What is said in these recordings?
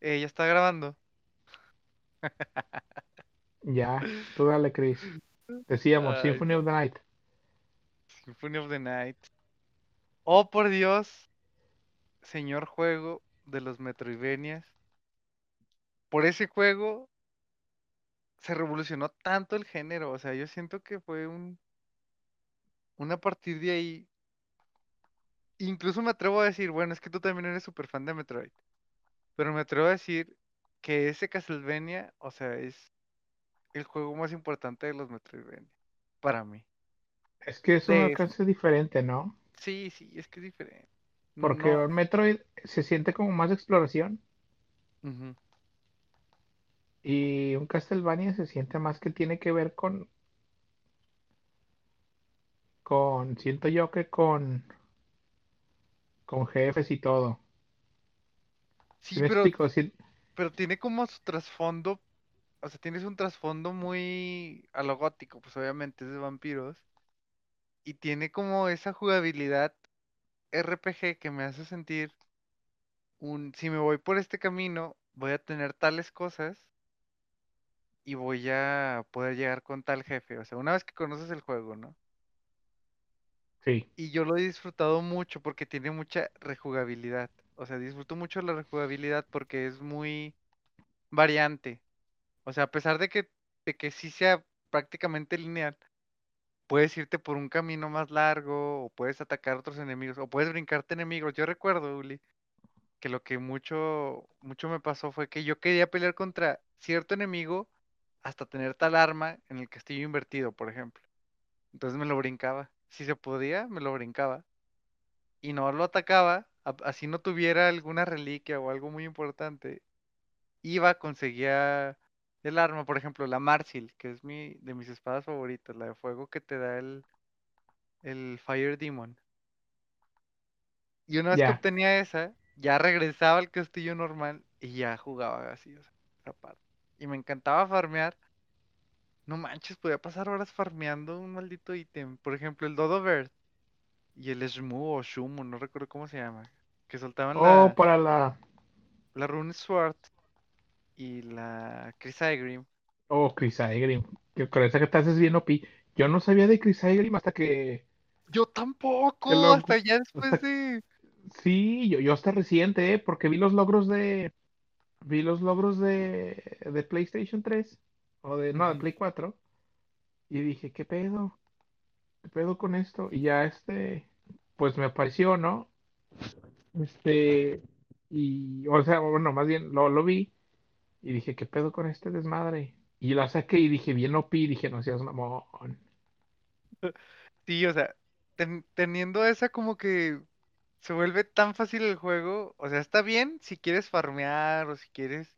Eh, ya está grabando. Ya, tú dale, Chris. Decíamos, Ay, Symphony of the Night. Symphony of the Night. Oh, por Dios, señor juego de los Metroidvanias. Por ese juego se revolucionó tanto el género. O sea, yo siento que fue un. Una partir de ahí. Incluso me atrevo a decir, bueno, es que tú también eres súper fan de Metroid. Pero me atrevo a decir que ese Castlevania, o sea, es el juego más importante de los Metroidvania. Para mí. Es que es un alcance diferente, ¿no? Sí, sí, es que es diferente. Porque No. un Metroid se siente como más exploración y un Castlevania se siente más que tiene que ver con, con, siento yo que con, con jefes y todo. ¿Sí pero, explico? Sí, pero tiene como su trasfondo, o sea, tienes un trasfondo muy a lo gótico, pues obviamente es de vampiros, y tiene como esa jugabilidad RPG que me hace sentir un, si me voy por este camino, voy a tener tales cosas y voy a poder llegar con tal jefe, o sea, una vez que conoces el juego, ¿no? sí, Y yo lo he disfrutado mucho porque tiene mucha rejugabilidad, o sea, disfruto mucho la rejugabilidad porque es muy variante. O sea, a pesar de que, de que sí sea prácticamente lineal, puedes irte por un camino más largo, o puedes atacar a otros enemigos, o puedes brincarte enemigos. Yo recuerdo, Uli, que lo que mucho, mucho me pasó fue que yo quería pelear contra cierto enemigo hasta tener tal arma en el castillo invertido, por ejemplo. Entonces me lo brincaba. Si se podía, me lo brincaba. Y no lo atacaba, así no tuviera alguna reliquia o algo muy importante iba, conseguía el arma, por ejemplo, la Marsil, que es mi, de mis espadas favoritas, la de fuego que te da el, el Fire Demon. Y una vez que obtenía esa, ya regresaba al castillo normal y ya jugaba así, o sea, esa. Y me encantaba farmear. No manches, podía pasar horas farmeando un maldito ítem. Por ejemplo, el Dodo Bird y el Shmoo o Shumo, no recuerdo cómo se llama. Que soltaban Oh, la, para la, la Rune Sword y la Chrysagrim. oh, Chris Aegrim. Que con esa que te haces bien OP. Yo no sabía de Chris Aegrim hasta que, Yo que tampoco, lo, hasta ya después hasta de... Sí, yo, yo hasta reciente, ¿eh? Porque vi los logros de, vi los logros de, de PlayStation 3, o de, no, de. Play 4, y dije, ¿qué pedo? ¿Qué pedo con esto? Y ya este, pues me apareció, ¿no? Este, y, o sea, bueno, más bien lo, lo vi, y dije, ¿qué pedo con este desmadre? Y la saqué y dije, bien OP, y dije, no seas mamón. Sí, o sea, ten- teniendo esa como que se vuelve tan fácil el juego, o sea, está bien si quieres farmear o si quieres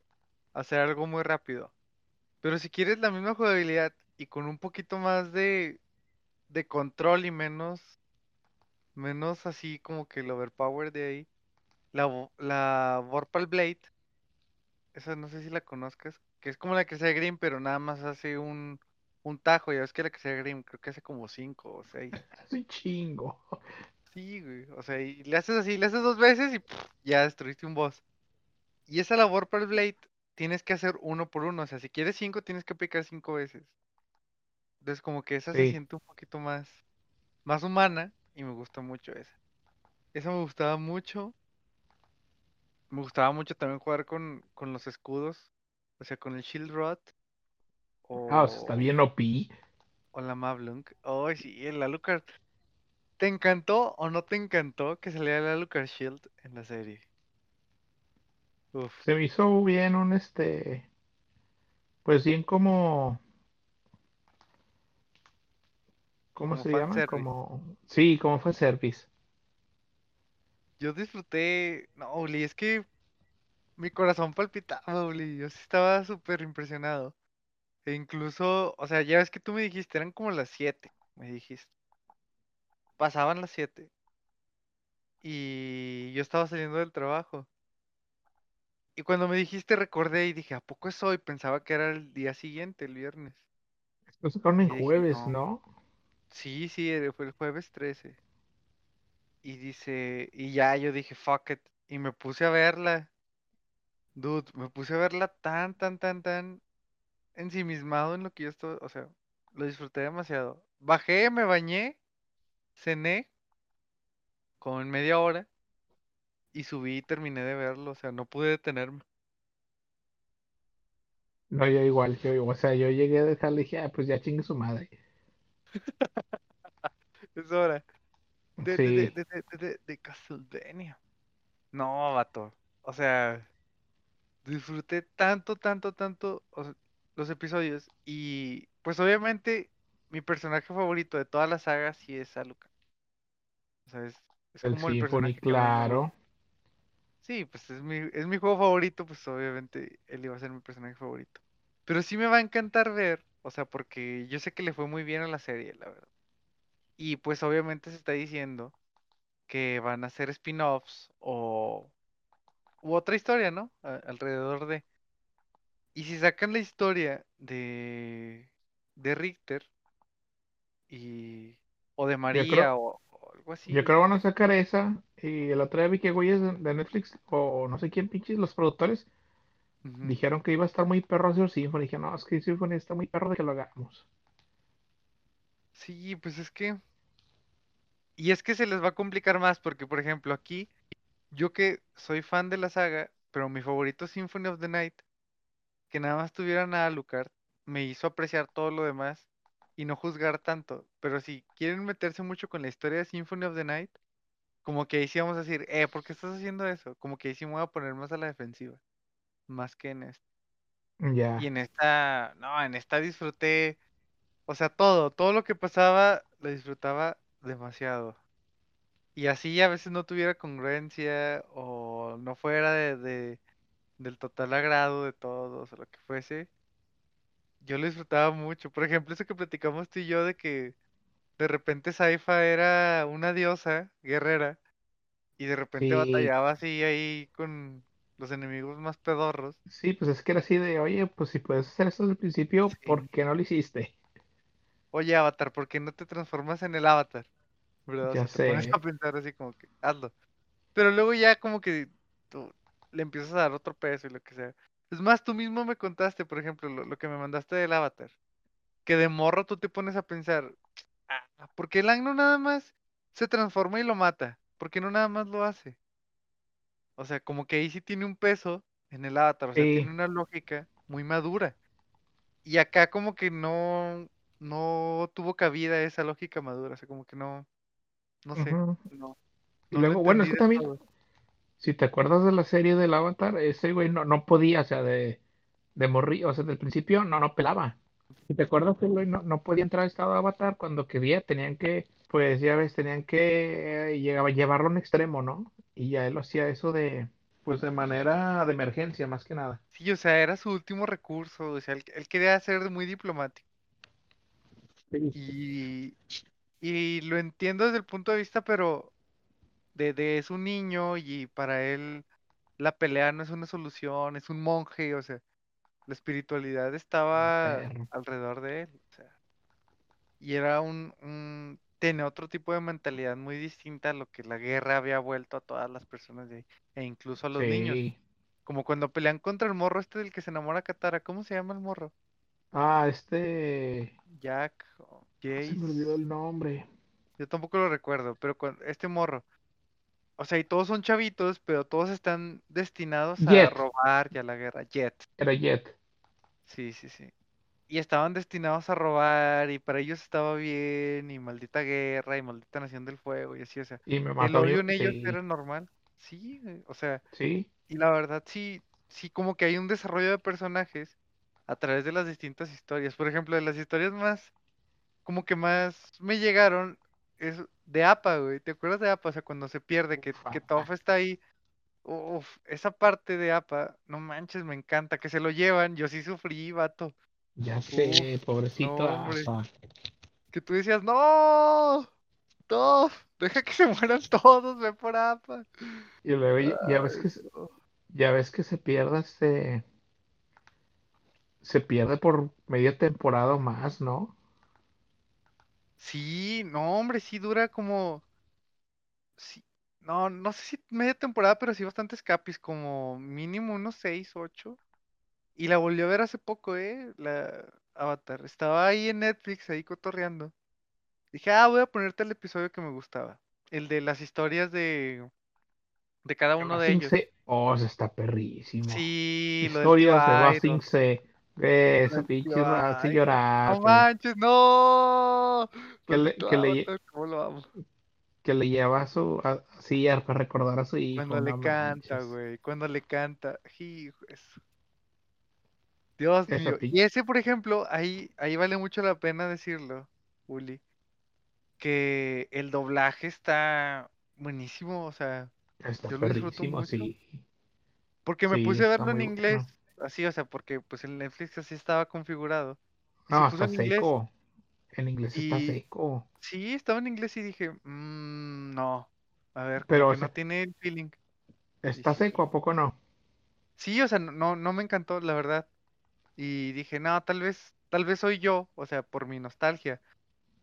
hacer algo muy rápido, pero si quieres la misma jugabilidad y con un poquito más de, de control y menos, menos así como que el overpower de ahí, la, la Vorpal Blade, esa no sé si la conozcas, que es como la que sea Green, pero nada más hace un, un tajo, ya ves que la que sea Green creo que hace como cinco o seis. Soy chingo. Sí, güey. O sea, y le haces así, le haces dos veces y ya destruiste un boss. Y esa labor para el Blade tienes que hacer uno por uno. O sea, si quieres cinco, tienes que picar cinco veces. Entonces, como que esa se siente un poquito más, más humana y me gusta mucho esa. Esa me gustaba mucho. Me gustaba mucho también jugar con, con los escudos. O sea, con el Shield Rod Ah, o sea, está o, bien OP. o la Mablunk. Oh, sí, el Alucard. ¿Te encantó o no te encantó que saliera el Alucard Shield en la serie? Uf, Se me hizo bien un, este, pues bien como ¿cómo como se llama? Como, sí, como fue service. Yo disfruté, no, Uli, es que mi corazón palpitaba, Uli, yo sí estaba súper impresionado. E incluso, o sea, ya ves que tú me dijiste, eran como las 7, me dijiste. Pasaban las 7 y yo estaba saliendo del trabajo. Y cuando me dijiste recordé y dije, ¿a poco es hoy? Pensaba que era el día siguiente, el viernes. Lo sacaron en Y dije, jueves, no, ¿no? Sí, sí, eh, fue el jueves 13. Y dice, y ya yo dije, fuck it. Y me puse a verla. Dude, me puse a verla tan, tan, tan, tan ensimismado en lo que yo estoy, o sea, lo disfruté demasiado. Bajé, me bañé, cené como en media hora y subí y terminé de verlo, o sea, no pude detenerme. No, yo igual, yo. O sea, yo llegué a dejarle y dije, ah, pues ya chingue su madre. Es hora. De, Sí, de, de, de, Castlevania. No, vato. O sea, disfruté tanto, tanto, tanto o sea, los episodios. Y pues obviamente mi personaje favorito de toda la saga sí es Alucard. O sea, es, es el como el personaje que claro. Sí, pues es mi, es mi juego favorito, pues obviamente él iba a ser mi personaje favorito. Pero sí me va a encantar ver, o sea, porque yo sé que le fue muy bien a la serie, la verdad. Y pues obviamente se está diciendo que van a hacer spin-offs o u otra historia, ¿no? A- alrededor de. Y si sacan la historia de de Richter y o de Yo creo, María o, o algo yo así, creo van a sacar esa. Y el otro día vi que güeyes de, de Netflix, o no sé quién pinches, los productores, Dijeron que iba a estar muy perro hacer Symphony. Dije, no, es que Symphony está muy perro de que lo hagamos. Sí, pues es que y es que se les va a complicar más porque por ejemplo, aquí yo que soy fan de la saga, pero mi favorito es Symphony of the Night, que nada más tuvieran a Alucard, me hizo apreciar todo lo demás y no juzgar tanto. Pero si quieren meterse mucho con la historia de Symphony of the Night, como que ahí sí vamos a decir, eh, ¿por qué estás haciendo eso? Como que ahí sí me voy a poner más a la defensiva, más que en esta. Y Ya, en esta, no, en esta disfruté, o sea, todo, todo lo que pasaba, lo disfrutaba demasiado. Y así a veces no tuviera congruencia o no fuera de, de- del total agrado de todos o lo que fuese, yo lo disfrutaba mucho. Por ejemplo, eso que platicamos tú y yo de que de repente Saifa era una diosa guerrera y de repente sí, batallaba así ahí con los enemigos más pedorros. sí, pues es que era así de, oye, pues si puedes hacer esto desde el principio, ¿por Sí. qué no lo hiciste? Oye, Avatar, ¿por qué no te transformas en el Avatar? ¿Verdad? O Ya sea, te pones a sé, pensar así como que, hazlo. Pero luego ya como que tú le empiezas a dar otro peso y lo que sea. Es más, tú mismo me contaste, por ejemplo, lo, lo que me mandaste del Avatar, que de morro tú te pones a pensar, ah, ¿por qué el no nada más se transforma y lo mata? ¿Por qué no nada más lo hace? O sea, como que ahí sí tiene un peso en el Avatar, o sea, tiene una lógica muy madura. Y acá como que no, no tuvo cabida esa lógica madura, o sea, como que no, no sé, no, Y no luego, bueno, es que también, todo. si te acuerdas de la serie del Avatar, ese güey no, no podía, o sea, de, de morir, o sea, del principio no, no pelaba. Si te acuerdas que el güey no, no podía entrar a estado de Avatar cuando quería, tenían que, pues ya ves, tenían que eh, llegaba- llevarlo a un extremo, ¿no? Y ya él hacía eso de, pues de manera de emergencia, más que nada. Sí, o sea, era su último recurso, o sea, él, él quería ser muy diplomático. Sí, Y, y lo entiendo desde el punto de vista, pero de, de es un niño y para él la pelea no es una solución, es un monje, o sea, la espiritualidad estaba alrededor de él, o sea, y era un, un, tenía otro tipo de mentalidad muy distinta a lo que la guerra había vuelto a todas las personas de ahí, e incluso a los niños. Como cuando pelean contra el morro este del que se enamora Katara, ¿cómo se llama el morro? Ah, este, Jack, o ah, se Jace, me olvidó el nombre. yo tampoco lo recuerdo, pero con este morro, o sea, y todos son chavitos, pero todos están destinados a Jet, robar y a la guerra. Jet, era Jet. sí, sí, sí. Y estaban destinados a robar y para ellos estaba bien y maldita guerra y maldita nación del fuego y así, o sea, Y me el odio en ellos sí, era normal. Sí, güey, o sea, sí. y la verdad sí, sí como que hay un desarrollo de personajes a través de las distintas historias. Por ejemplo, de las historias más como que más me llegaron es de APA, güey. ¿Te acuerdas de APA? O sea, cuando se pierde, que, Ufa, que Toph está ahí. Uf, esa parte de APA, no manches, me encanta. Que se lo llevan, yo sí sufrí, vato. Ya Uf, sé, pobrecito no. Que tú decías, no, Toph, deja que se mueran todos, ve por APA. Y luego ya ya ves que se- no. ya ves que se pierde este, se pierde por media temporada o más, ¿no? Sí, no, hombre, sí dura como. Sí, No, no sé si media temporada, pero sí bastantes capis, como mínimo unos 6, 8. Y la volví a ver hace poco, ¿eh? La Avatar. Estaba ahí en Netflix, ahí cotorreando. Dije, ah, voy a ponerte el episodio que me gustaba. El de las historias de, de cada uno de ellos. Se, oh, se está perrísimo. Sí, Historias de. Ve, Lo esa pinche. No llorar, güey. manches, no. Que le, que le, cómo lo amo. que le lleva a su a, sí, para recordar a su hijo, Cuando le no canta, güey. Cuando le canta. Hijo, eso. Dios mío. Y ese, por ejemplo, ahí, ahí vale mucho la pena decirlo, Uli, que el doblaje está buenísimo, o sea, está yo lo disfruto mucho, sí. porque me Sí, puse a verlo en inglés, bueno. así, o sea, porque pues el Netflix así estaba configurado, No, está en inglés, seco. En inglés está seco. sí, estaba en inglés y dije, "Mm, no, a ver, Pero, o no tiene el feeling, está sí, seco, ¿a poco no? sí, o sea, no, no me encantó, la verdad, y dije, no, tal vez, tal vez soy yo, o sea, por mi nostalgia.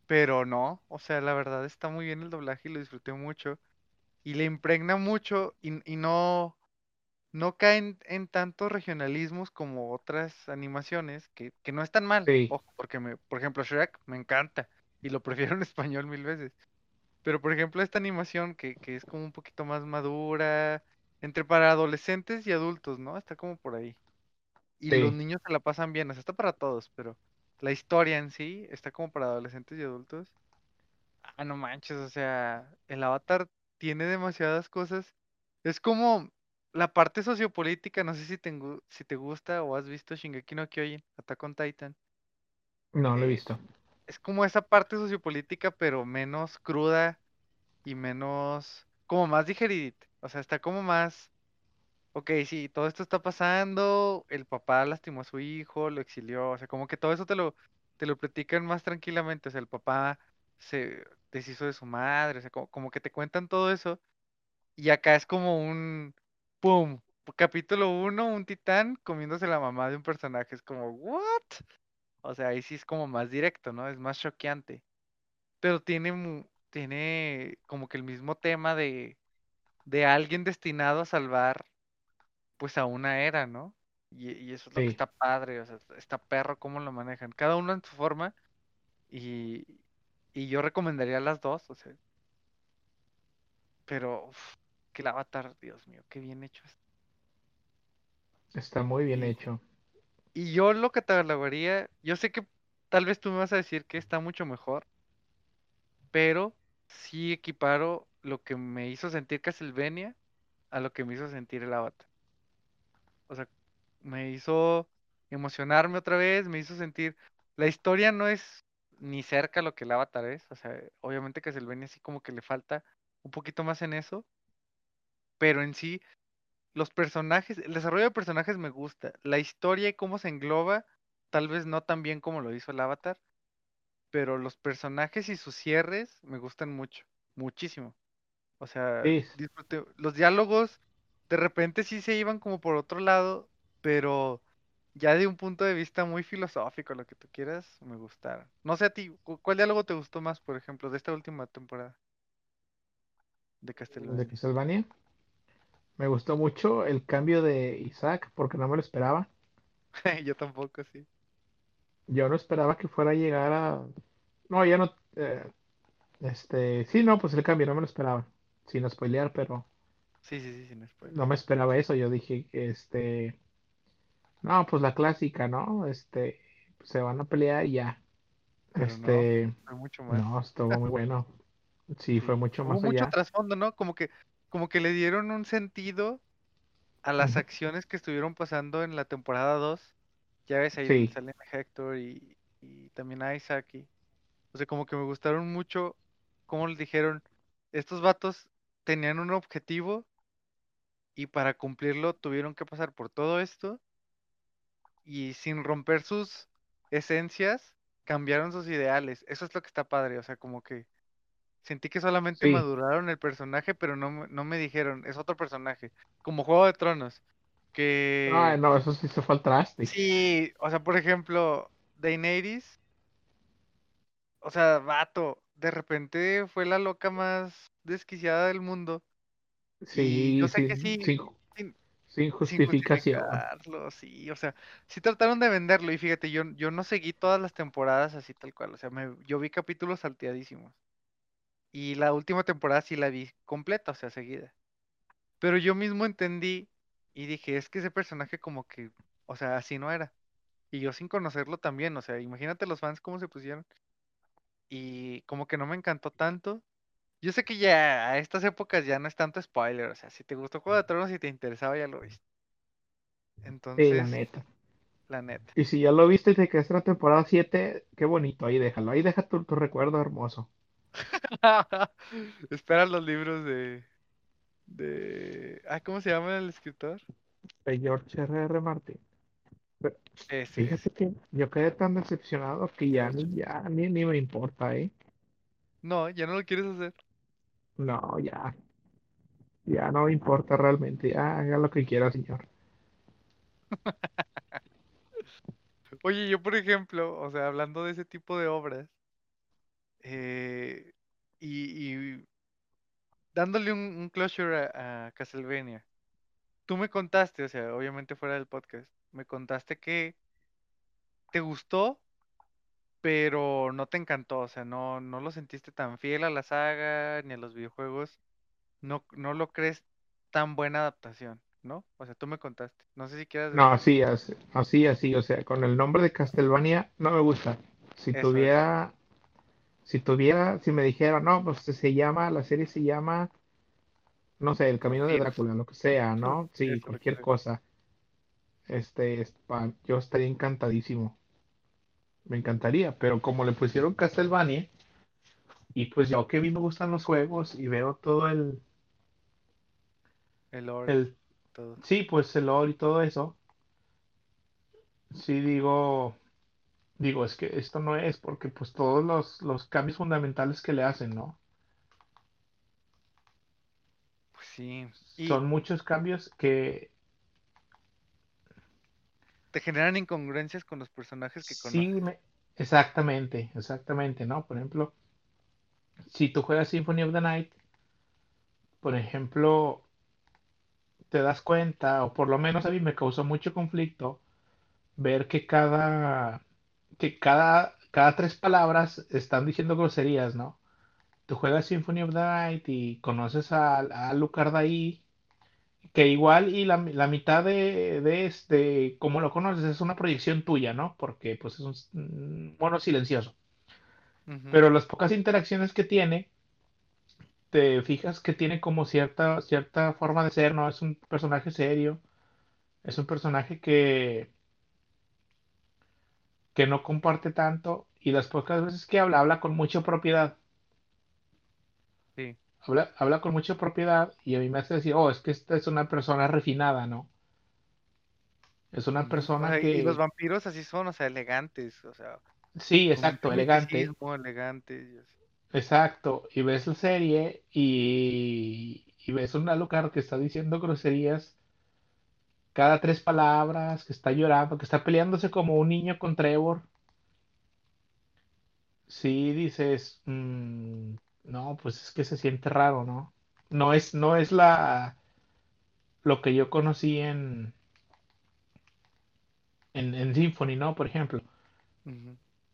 Pero no, o sea, la verdad está muy bien el doblaje y lo disfruté mucho. Y le impregna mucho y, y no, no caen en tantos regionalismos como otras animaciones, que, que no están mal. Sí, Ojo, porque me, por ejemplo, Shrek me encanta y lo prefiero en español mil veces. Pero por ejemplo, esta animación que, que es como un poquito más madura, entre para adolescentes y adultos, ¿no? Está como por ahí. Y los niños se la pasan bien, o sea, está para todos, pero la historia en sí está como para adolescentes y adultos. Ah, no manches, o sea, el Avatar tiene demasiadas cosas. Es como la parte sociopolítica, no sé si te, si te gusta o has visto Shingeki no Kyojin, Attack on Titan. no lo he eh, visto. es como esa parte sociopolítica, pero menos cruda y menos, como más digeridita. O sea, está como más, ok, sí, todo esto está pasando, el papá lastimó a su hijo, lo exilió, o sea, como que todo eso te lo, te lo platican más tranquilamente. O sea, el papá se deshizo de su madre, o sea, como, como que te cuentan todo eso. Y acá es como un, ¡pum! Capítulo uno, un titán comiéndose la mamá de un personaje. Es como, ¿what? O sea, ahí sí es como más directo, ¿no? Es más choqueante. Pero tiene, tiene como que el mismo tema de, de alguien destinado a salvar, pues, a una era, ¿no? Y, y eso es lo que está padre, o sea, está está perro cómo lo manejan. Cada uno en su forma. Y, y yo recomendaría las dos, o sea, pero uf, que el Avatar, Dios mío, qué bien hecho es. está muy bien hecho. y yo lo catalogaría, yo sé que tal vez tú me vas a decir que está mucho mejor, pero sí equiparo lo que me hizo sentir Castlevania a lo que me hizo sentir el Avatar. O sea, me hizo emocionarme otra vez, me hizo sentir, la historia no es ni cerca lo que el Avatar es, o sea, obviamente Castlevania sí como que le falta un poquito más en eso, pero en sí Los personajes, el desarrollo de personajes me gusta. La historia y cómo se engloba, tal vez no tan bien como lo hizo el Avatar, pero los personajes y sus cierres me gustan mucho, muchísimo. O sea, Sí, disfruté. Los diálogos de repente sí se iban como por otro lado, pero ya de un punto de vista muy filosófico, lo que tú quieras, me gustaron. No sé a ti, ¿cu- ¿cuál diálogo te gustó más, por ejemplo, de esta última temporada de de Castlevania? Castlevania. Me gustó mucho el cambio de Isaac porque no me lo esperaba. Yo tampoco, sí. Yo no esperaba que fuera a llegar a... No, ya no... eh, este... Sí, no, pues el cambio no me lo esperaba. Sin spoilear, pero Sí, sí, sí, sin no me esperaba eso. Yo dije, este... No, pues la clásica, ¿no? Este... Se van a pelear y ya. Pero no, Este... fue mucho más. No, estuvo muy bueno. Sí, fue mucho más mucho allá. trasfondo, ¿no? Como que, como que le dieron un sentido a las acciones que estuvieron pasando en la temporada 2. Ya ves ahí Sí, salen a Hector y, y también a Isaac. Y, o sea, como que me gustaron mucho cómo les dijeron, estos vatos tenían un objetivo y para cumplirlo tuvieron que pasar por todo esto y sin romper sus esencias, cambiaron sus ideales. Eso es lo que está padre, o sea, como que Sentí que solamente sí. maduraron el personaje, pero no, me- no me dijeron, es otro personaje. Como Juego de Tronos, que no, eso sí se fue al traste. sí, o sea, por ejemplo, Daenerys, o sea, vato, de repente fue la loca más desquiciada del mundo. Y yo Sí, sé que sin, sí, sin, sin, sin sin justificación. sí, o sea, sí trataron de venderlo y fíjate, yo, yo no seguí todas las temporadas así tal cual, o sea, me, yo vi capítulos salteadísimos. Y la última temporada sí la vi completa, o sea, seguida. Pero yo mismo entendí y dije, es que ese personaje como que, o sea, así no era. Y yo sin conocerlo también, o sea, imagínate los fans cómo se pusieron. Y como que no me encantó tanto. Yo sé que ya a estas épocas ya no es tanto spoiler, o sea, si te gustó Juego de Tronos y te interesaba ya lo viste. Sí, la Entonces, neta. la neta. Y si ya lo viste y te quedaste en la temporada 7 qué bonito, ahí déjalo. Ahí deja tu, tu recuerdo hermoso. Espera los libros de, de... Ah, ¿cómo se llama el escritor? De George R. R. Martin. Pero Ese es. fíjate que yo quedé tan decepcionado que ya, ya ni, ni me importa, ¿eh? No, ya no lo quieres hacer. No, ya, ya no importa realmente. Haga lo que quiera, señor. Oye, yo por ejemplo, o sea, hablando de ese tipo de obras, eh, y, dándole un, un closure a Castlevania, tú me contaste, o sea, obviamente fuera del podcast, me contaste que te gustó, pero no te encantó, o sea, no, no lo sentiste tan fiel a la saga ni a los videojuegos, no, no lo crees tan buena adaptación, ¿no? O sea, tú me contaste, no sé si quieras No, así, así, así, así, o sea, con el nombre de Castlevania no me gusta. Si eso, tuviera, si tuviera, si me dijera, no, pues se llama, la serie se llama, no sé, El Camino de Drácula, lo que sea, ¿no? Sí, cualquier cosa. Este, yo estaría encantadísimo. Me encantaría, pero como le pusieron Castlevania, y pues yo que a mí me gustan los juegos y veo todo el, El lore, el, todo. sí, pues el lore y todo eso, sí digo, digo, es que esto no es porque pues todos los, los cambios fundamentales que le hacen, ¿no? Pues sí. Y Son muchos cambios que te generan incongruencias con los personajes que sí conoces. me, exactamente, exactamente, ¿no? Por ejemplo, si tú juegas Symphony of the Night, por ejemplo, te das cuenta, o por lo menos a mí me causó mucho conflicto ver que cada, que cada, cada tres palabras están diciendo groserías, ¿no? Tú juegas Symphony of the Night y conoces a, a Alucard ahí, que igual y la, la mitad de, de este, como lo conoces, es una proyección tuya, ¿no? Porque pues es un mm, mono silencioso. Pero las pocas interacciones que tiene, te fijas que tiene como cierta, cierta forma de ser, ¿no? Es un personaje serio, es un personaje que que no comparte tanto y las pocas veces que habla, habla con mucha propiedad. Habla, habla con mucha propiedad y a mí me hace decir, oh, es que esta es una persona refinada, ¿no? Es una ujú. O persona sea, y los que, vampiros así son, o sea, elegantes, o sea, sí, exacto, elegantes así. exacto. Y ves la serie y, y ves un Alucard que está diciendo groserías cada tres palabras, que está llorando, que está peleándose como un niño con Trevor. Sí, dices, mm, no, pues es que se siente raro, ¿no? No es, no es la, lo que yo conocí en, en, en Symphony, ¿no? Por ejemplo.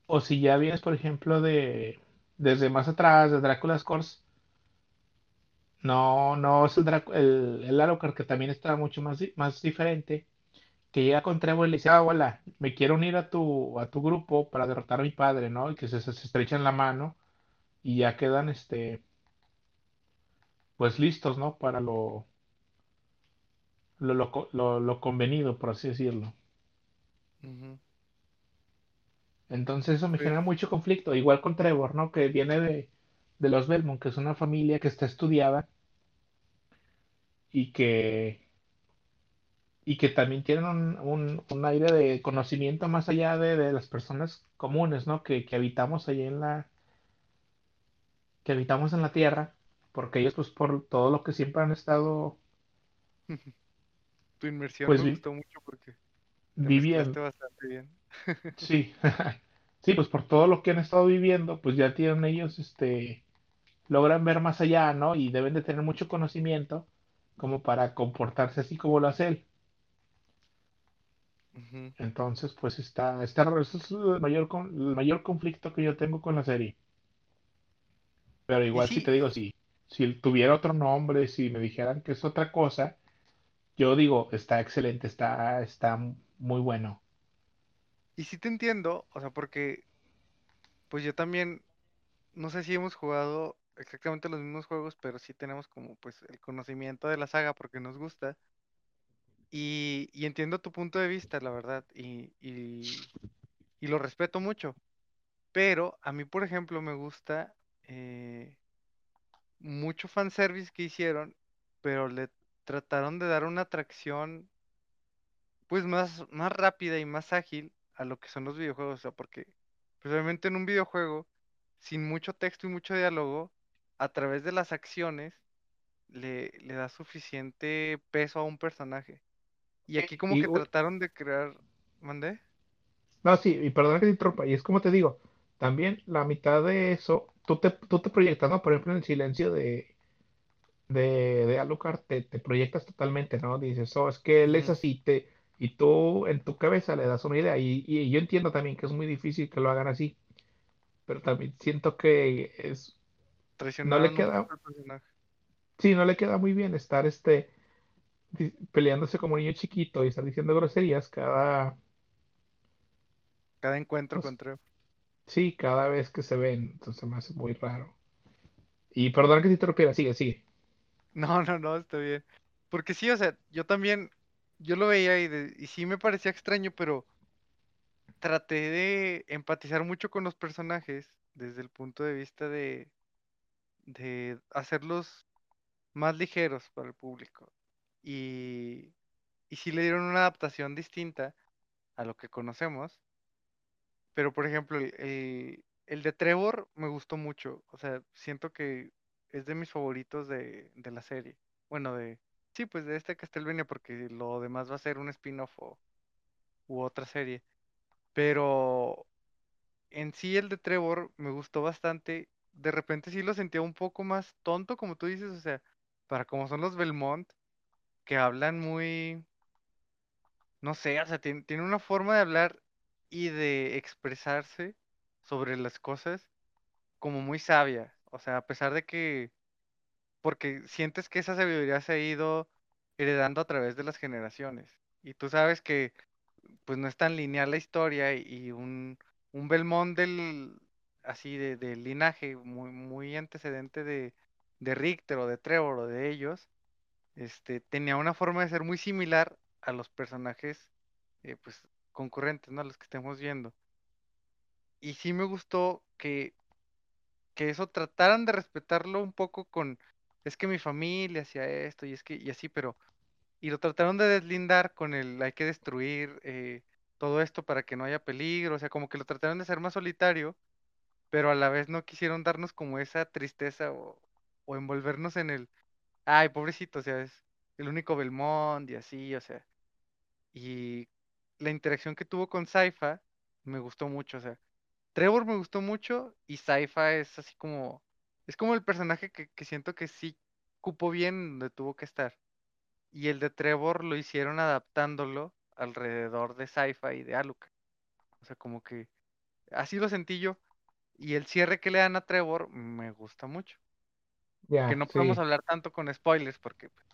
O si ya vienes, por ejemplo, de desde más atrás, de Drácula's Curse, no, no es el, el, el Alucard, que también está mucho más, más diferente, que llega con Trevor y le dice, ah, hola, me quiero unir a tu, a tu grupo para derrotar a mi padre, ¿no? Y que se, se estrechan la mano y ya quedan, este, pues listos, ¿no? Para lo, lo, lo, lo, lo convenido, por así decirlo. Entonces eso me genera mucho conflicto, igual con Trevor, ¿no? Que viene de, de los Belmont, que es una familia que está estudiada y que, y que también tienen un, un- un aire de conocimiento más allá de, de las personas comunes, ¿no? Que, que habitamos allí en la, que habitamos en la Tierra, porque ellos, pues, por todo lo que siempre han estado, tu inmersión pues, me gustó mucho porque viviendo, bastante bien. sí, sí, pues por todo lo que han estado viviendo, pues ya tienen ellos, este, logran ver más allá, ¿no? Y deben de tener mucho conocimiento como para comportarse así como lo hace él. Entonces, pues está, está, ese es el mayor, con- el mayor conflicto que yo tengo con la serie. Pero igual si te digo, si, si tuviera otro nombre, si me dijeran que es otra cosa, yo digo, está excelente, está, está muy bueno. y sí te entiendo, o sea, porque pues yo también, no sé si hemos jugado exactamente los mismos juegos, pero sí tenemos como pues el conocimiento de la saga porque nos gusta. Y, y entiendo tu punto de vista, la verdad, y, y, y lo respeto mucho. Pero a mí, por ejemplo, me gusta eh, mucho fanservice que hicieron, pero le trataron de dar una atracción pues más, más rápida y más ágil a lo que son los videojuegos. O sea, porque pues, obviamente en un videojuego, sin mucho texto y mucho diálogo, a través de las acciones, le, le da suficiente peso a un personaje. Y aquí como Y, que trataron de crear... ¿Mandé? no, sí, y perdona que te interrumpa, y es como te digo, también la mitad de eso, tú te, tú te proyectas, ¿no? Por ejemplo, en el silencio de, de, de Alucard, te, te proyectas totalmente, ¿no? Dices, oh, es que él es así, te, y tú en tu cabeza le das una idea, y, y yo entiendo también que es muy difícil que lo hagan así, pero también siento que es, no le un queda, sí, no le queda muy bien estar este, peleándose como niño chiquito y estar diciendo groserías cada, Cada encuentro pues, con Trevor. Sí, cada vez que se ven, entonces me hace muy raro. Y perdón que te interrumpiera, sigue, sigue. No, no, no, está bien. Porque sí, o sea, yo también, yo lo veía y, de- y sí me parecía extraño, pero traté de empatizar mucho con los personajes desde el punto de vista de, hacerlos más ligeros para el público. Y, y sí le dieron una adaptación distinta a lo que conocemos. Pero, por ejemplo, el, el- de Trevor me gustó mucho. O sea, siento que es de mis favoritos de, de la serie. Bueno, de... Sí, pues de este Castlevania, porque lo demás va a ser un spin-off u otra serie. Pero en sí el de Trevor me gustó bastante. De repente sí lo sentía un poco más tonto, como tú dices. O sea, para como son los Belmont, que hablan muy... No sé, o sea, tien- tiene una forma de hablar y de expresarse sobre las cosas como muy sabia. O sea, a pesar de que, porque sientes que esa sabiduría se ha ido heredando a través de las generaciones. Y tú sabes que, pues no es tan lineal la historia y, un, un Belmont del, así de, linaje muy, muy antecedente de, de Richter o de Trevor o de ellos, este, tenía una forma de ser muy similar a los personajes, eh, pues, concurrentes, ¿no? Los que estemos viendo. Y sí me gustó que que eso trataran de respetarlo un poco con, es que mi familia hacía esto y es que, y así, pero, y lo trataron de deslindar con el, hay que destruir eh, todo esto para que no haya peligro, o sea, como que lo trataron de hacer más solitario, pero a la vez no quisieron darnos como esa tristeza o, o envolvernos en el, ay, pobrecito, o sea, es el único Belmont y así, o sea, y la interacción que tuvo con Saifa me gustó mucho, o sea, Trevor me gustó mucho y Saifa es así como, es como el personaje que, que siento que sí cupo bien donde tuvo que estar. Y el de Trevor lo hicieron adaptándolo alrededor de Saifa y de Alucard. O sea, como que así lo sentí yo. Y el cierre que le dan a Trevor me gusta mucho. Que Ya, no podemos sí. hablar tanto con spoilers porque pues,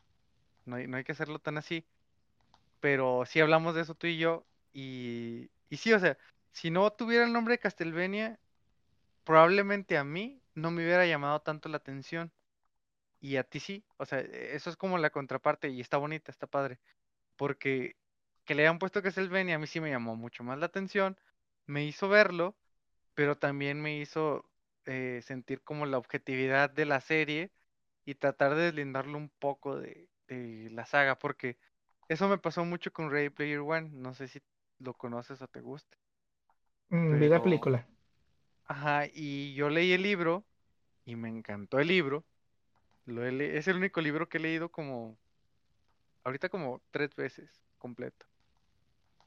no hay, no hay que hacerlo tan así. Pero sí hablamos de eso tú y yo. Y, y sí, o sea, si no tuviera el nombre de Castlevania, probablemente a mí no me hubiera llamado tanto la atención y a ti sí. O sea, e- eso es como la contraparte y está bonita, está padre. Porque que le hayan puesto Benny a mí sí me llamó mucho más la atención, me hizo verlo, pero también me hizo eh, sentir como la objetividad de la serie y tratar de deslindarlo un poco de, de la saga, porque eso me pasó mucho con Ready Player One, no sé si lo conoces o te gusta, Mm, vi la película. ajá, y yo leí el libro y me encantó el libro Lo he le- es el único libro que he leído como, ahorita como tres veces completo.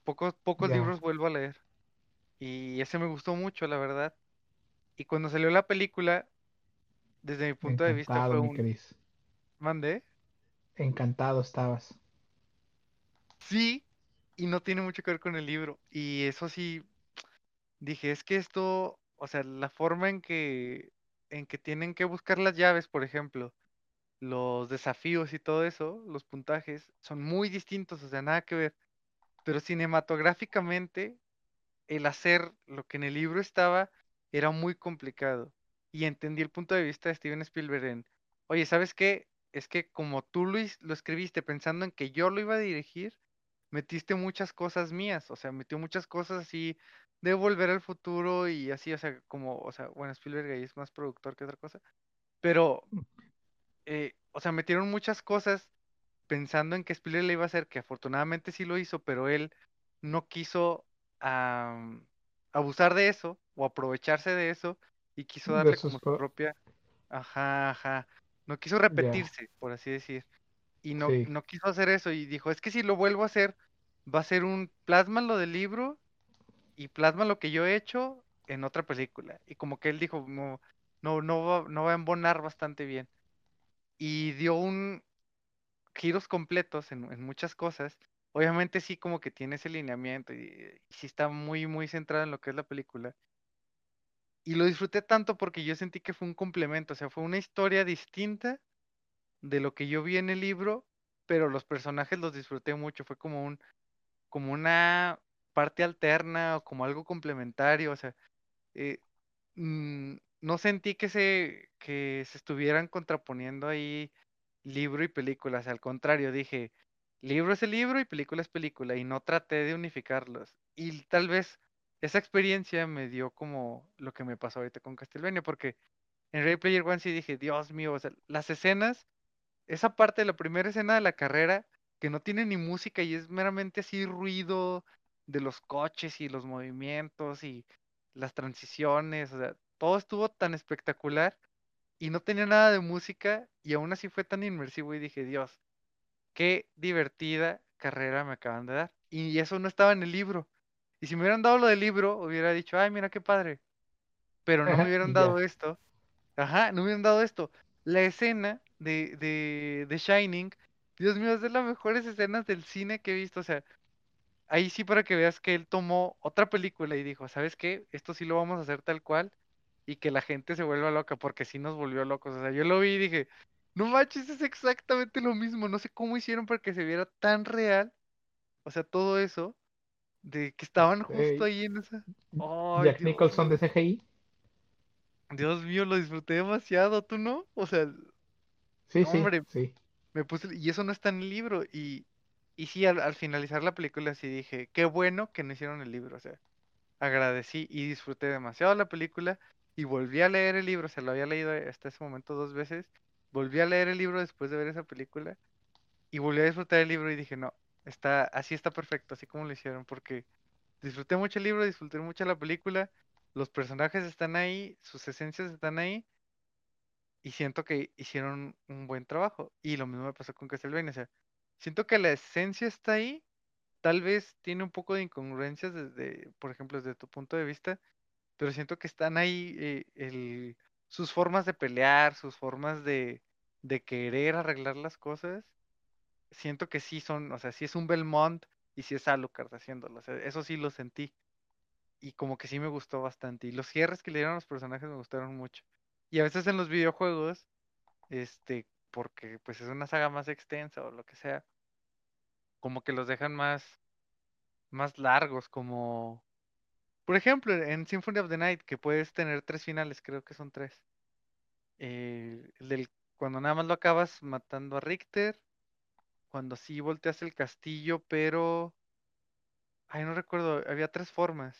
Pocos, pocos libros vuelvo a leer. Y ese me gustó mucho, la verdad. Y cuando salió la película, desde mi punto de vista fue un... Cris. ¿Mandé? encantado estabas. Sí, y no tiene mucho que ver con el libro. Y eso sí, dije, es que esto, o sea, la forma en que, en que tienen que buscar las llaves, por ejemplo, los desafíos y todo eso, los puntajes, son muy distintos, o sea, nada que ver. Pero cinematográficamente, el hacer lo que en el libro estaba era muy complicado. Y entendí el punto de vista de Steven Spielberg en, oye, ¿sabes qué? Es que como tú lo, is- lo escribiste pensando en que yo lo iba a dirigir, metiste muchas cosas mías, o sea, metió muchas cosas así de volver al futuro y así, o sea, como, o sea, bueno, Spielberg ahí es más productor que otra cosa, pero, eh, o sea, metieron muchas cosas pensando en que Spielberg le iba a hacer, que afortunadamente sí lo hizo, pero él no quiso abusar de eso o aprovecharse de eso y quiso De darle como su pro- propia, ajá, ajá, no quiso repetirse, por así decir, y no, sí. no quiso hacer eso y dijo, es que si lo vuelvo a hacer, va a ser un plasma lo del libro y plasma lo que yo he hecho en otra película. Y como que él dijo, no, no, no va, no va a embonar bastante bien. Y dio un, giros completos en, en muchas cosas. Obviamente sí como que tiene ese lineamiento y, y sí está muy, muy centrado en lo que es la película. Y lo disfruté tanto porque yo sentí que fue un complemento, o sea, fue una historia distinta de lo que yo vi en el libro, pero los personajes los disfruté mucho, fue como un, como una parte alterna o como algo complementario, o sea, eh, mm, no sentí que se, que se estuvieran contraponiendo ahí libro y películas. Al contrario, dije, libro es el libro y película es película. Y no traté de unificarlos. Y tal vez esa experiencia me dio como lo que me pasó ahorita con Castlevania, porque en Ready Player One sí dije, Dios mío, o sea, las escenas, esa parte de la primera escena de la carrera, que no tiene ni música y es meramente así ruido de los coches y los movimientos y las transiciones, o sea, todo estuvo tan espectacular y no tenía nada de música y aún así fue tan inmersivo y dije, Dios, qué divertida carrera me acaban de dar. Y eso no estaba en el libro. Y si me hubieran dado lo del libro, hubiera dicho, ay, mira qué padre. Pero no me hubieran dado esto. Ajá, no me hubieran dado esto. La escena de, de, de Shining, Dios mío, es de las mejores escenas del cine que he visto. O sea, ahí sí para que veas que él tomó otra película y dijo, ¿sabes qué? Esto sí lo vamos a hacer tal cual y que la gente se vuelva loca, porque sí nos volvió locos. O sea, yo lo vi y dije, no manches, es exactamente lo mismo. No sé cómo hicieron para que se viera tan real. O sea, todo eso, de que estaban justo ahí en esa. Ay, Jack Dios Nicholson de. CGI. Dios mío, lo disfruté demasiado, ¿tú no? O sea, Sí, no, sí, hombre, sí. me puse, y eso no está en el libro. Y, y sí, al, al finalizar la película sí dije, qué bueno que no hicieron el libro. O sea, agradecí y disfruté demasiado la película y volví a leer el libro, se lo había leído hasta ese momento dos veces, volví a leer el libro después de ver esa película y volví a disfrutar el libro y dije, no, está, así está perfecto, así como lo hicieron, porque disfruté mucho el libro, disfruté mucho la película, los personajes están ahí, sus esencias están ahí y siento que hicieron un buen trabajo. Y lo mismo me pasó con Castlevania, o sea, siento que la esencia está ahí, tal vez tiene un poco de incongruencias desde, por ejemplo, desde tu punto de vista pero siento que están ahí eh, el, sus formas de pelear, sus formas de, de querer arreglar las cosas. Siento que sí son, o sea, sí es un Belmont y sí es Alucard haciéndolo. O sea, eso sí lo sentí. Y como que sí me gustó bastante. Y los cierres que le dieron a los personajes me gustaron mucho. Y a veces en los videojuegos, este, porque pues es una saga más extensa o lo que sea, como que los dejan más, más largos, como, por ejemplo, en Symphony of the Night, que puedes tener tres finales, creo que son tres. eh, el del, cuando nada más lo acabas matando a Richter, cuando sí volteas el castillo, pero, ay, no recuerdo, había tres formas.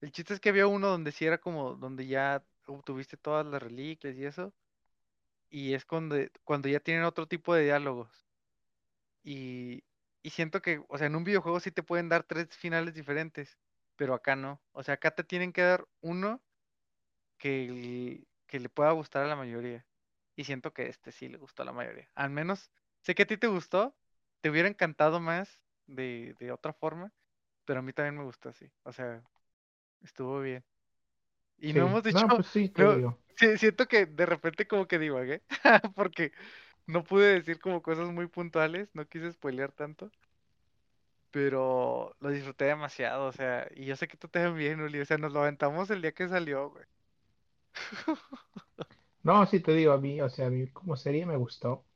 El chiste es que había uno donde sí era como, donde ya obtuviste todas las reliquias y eso, y es cuando, cuando ya tienen otro tipo de diálogos. Y, y siento que, o sea, en un videojuego sí te pueden dar tres finales diferentes, pero acá no. O sea, acá te tienen que dar uno que, que le pueda gustar a la mayoría. Y siento que este sí le gustó a la mayoría. Al menos sé que a ti te gustó, te hubiera encantado más de, de otra forma, pero a mí también me gustó así. O sea, estuvo bien. Y no hemos dicho, No, pues sí, te no, digo. sí, siento que de repente como que divagué, porque No pude decir como cosas muy puntuales, no quise spoilear tanto, pero lo disfruté demasiado, o sea, y yo sé que tú te ves bien, Uli, o sea, nos lo aventamos el día que salió, güey. No, sí te digo, a mí, o sea, a mí como serie me gustó.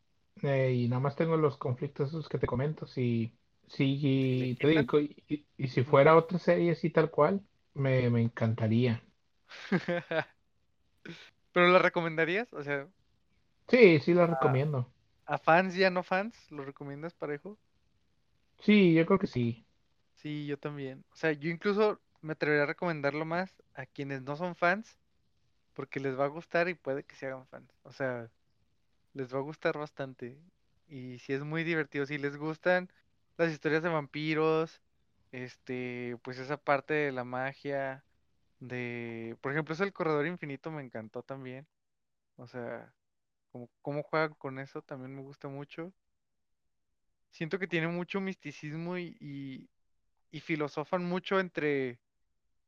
Eh, y nada más tengo los conflictos esos que te comento. Si, ¿Sí le si te quitan? digo, y, y- y si fuera otra serie así tal cual, me, me encantaría. ¿Pero lo recomendarías? O sea, Sí, sí la a, recomiendo. a fans y a no fans, ¿lo recomiendas parejo? Sí, yo creo que sí. Sí, yo también. O sea, yo incluso me atrevería a recomendarlo más a quienes no son fans, porque les va a gustar y puede que se hagan fans. O sea, les va a gustar bastante. Y si es muy divertido, si les gustan las historias de vampiros, este, pues esa parte de la magia, de, por ejemplo, eso del corredor infinito me encantó también. O sea, como cómo juegan con eso también me gusta mucho. Siento que tiene mucho misticismo y, y, y filosofan mucho entre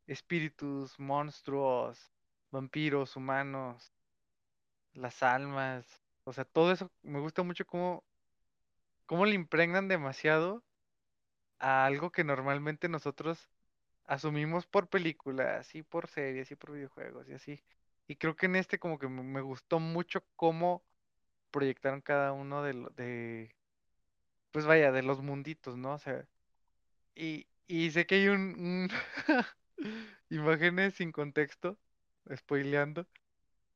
espíritus, monstruos, vampiros, humanos, las almas. O sea, todo eso me gusta mucho cómo, cómo le impregnan demasiado a algo que normalmente nosotros asumimos por películas y por series y por videojuegos y así. Y creo que en este como que me gustó mucho cómo proyectaron cada uno de, de pues vaya, de los munditos, ¿no? O sea, y, y sé que hay un, un imágenes sin contexto, spoileando,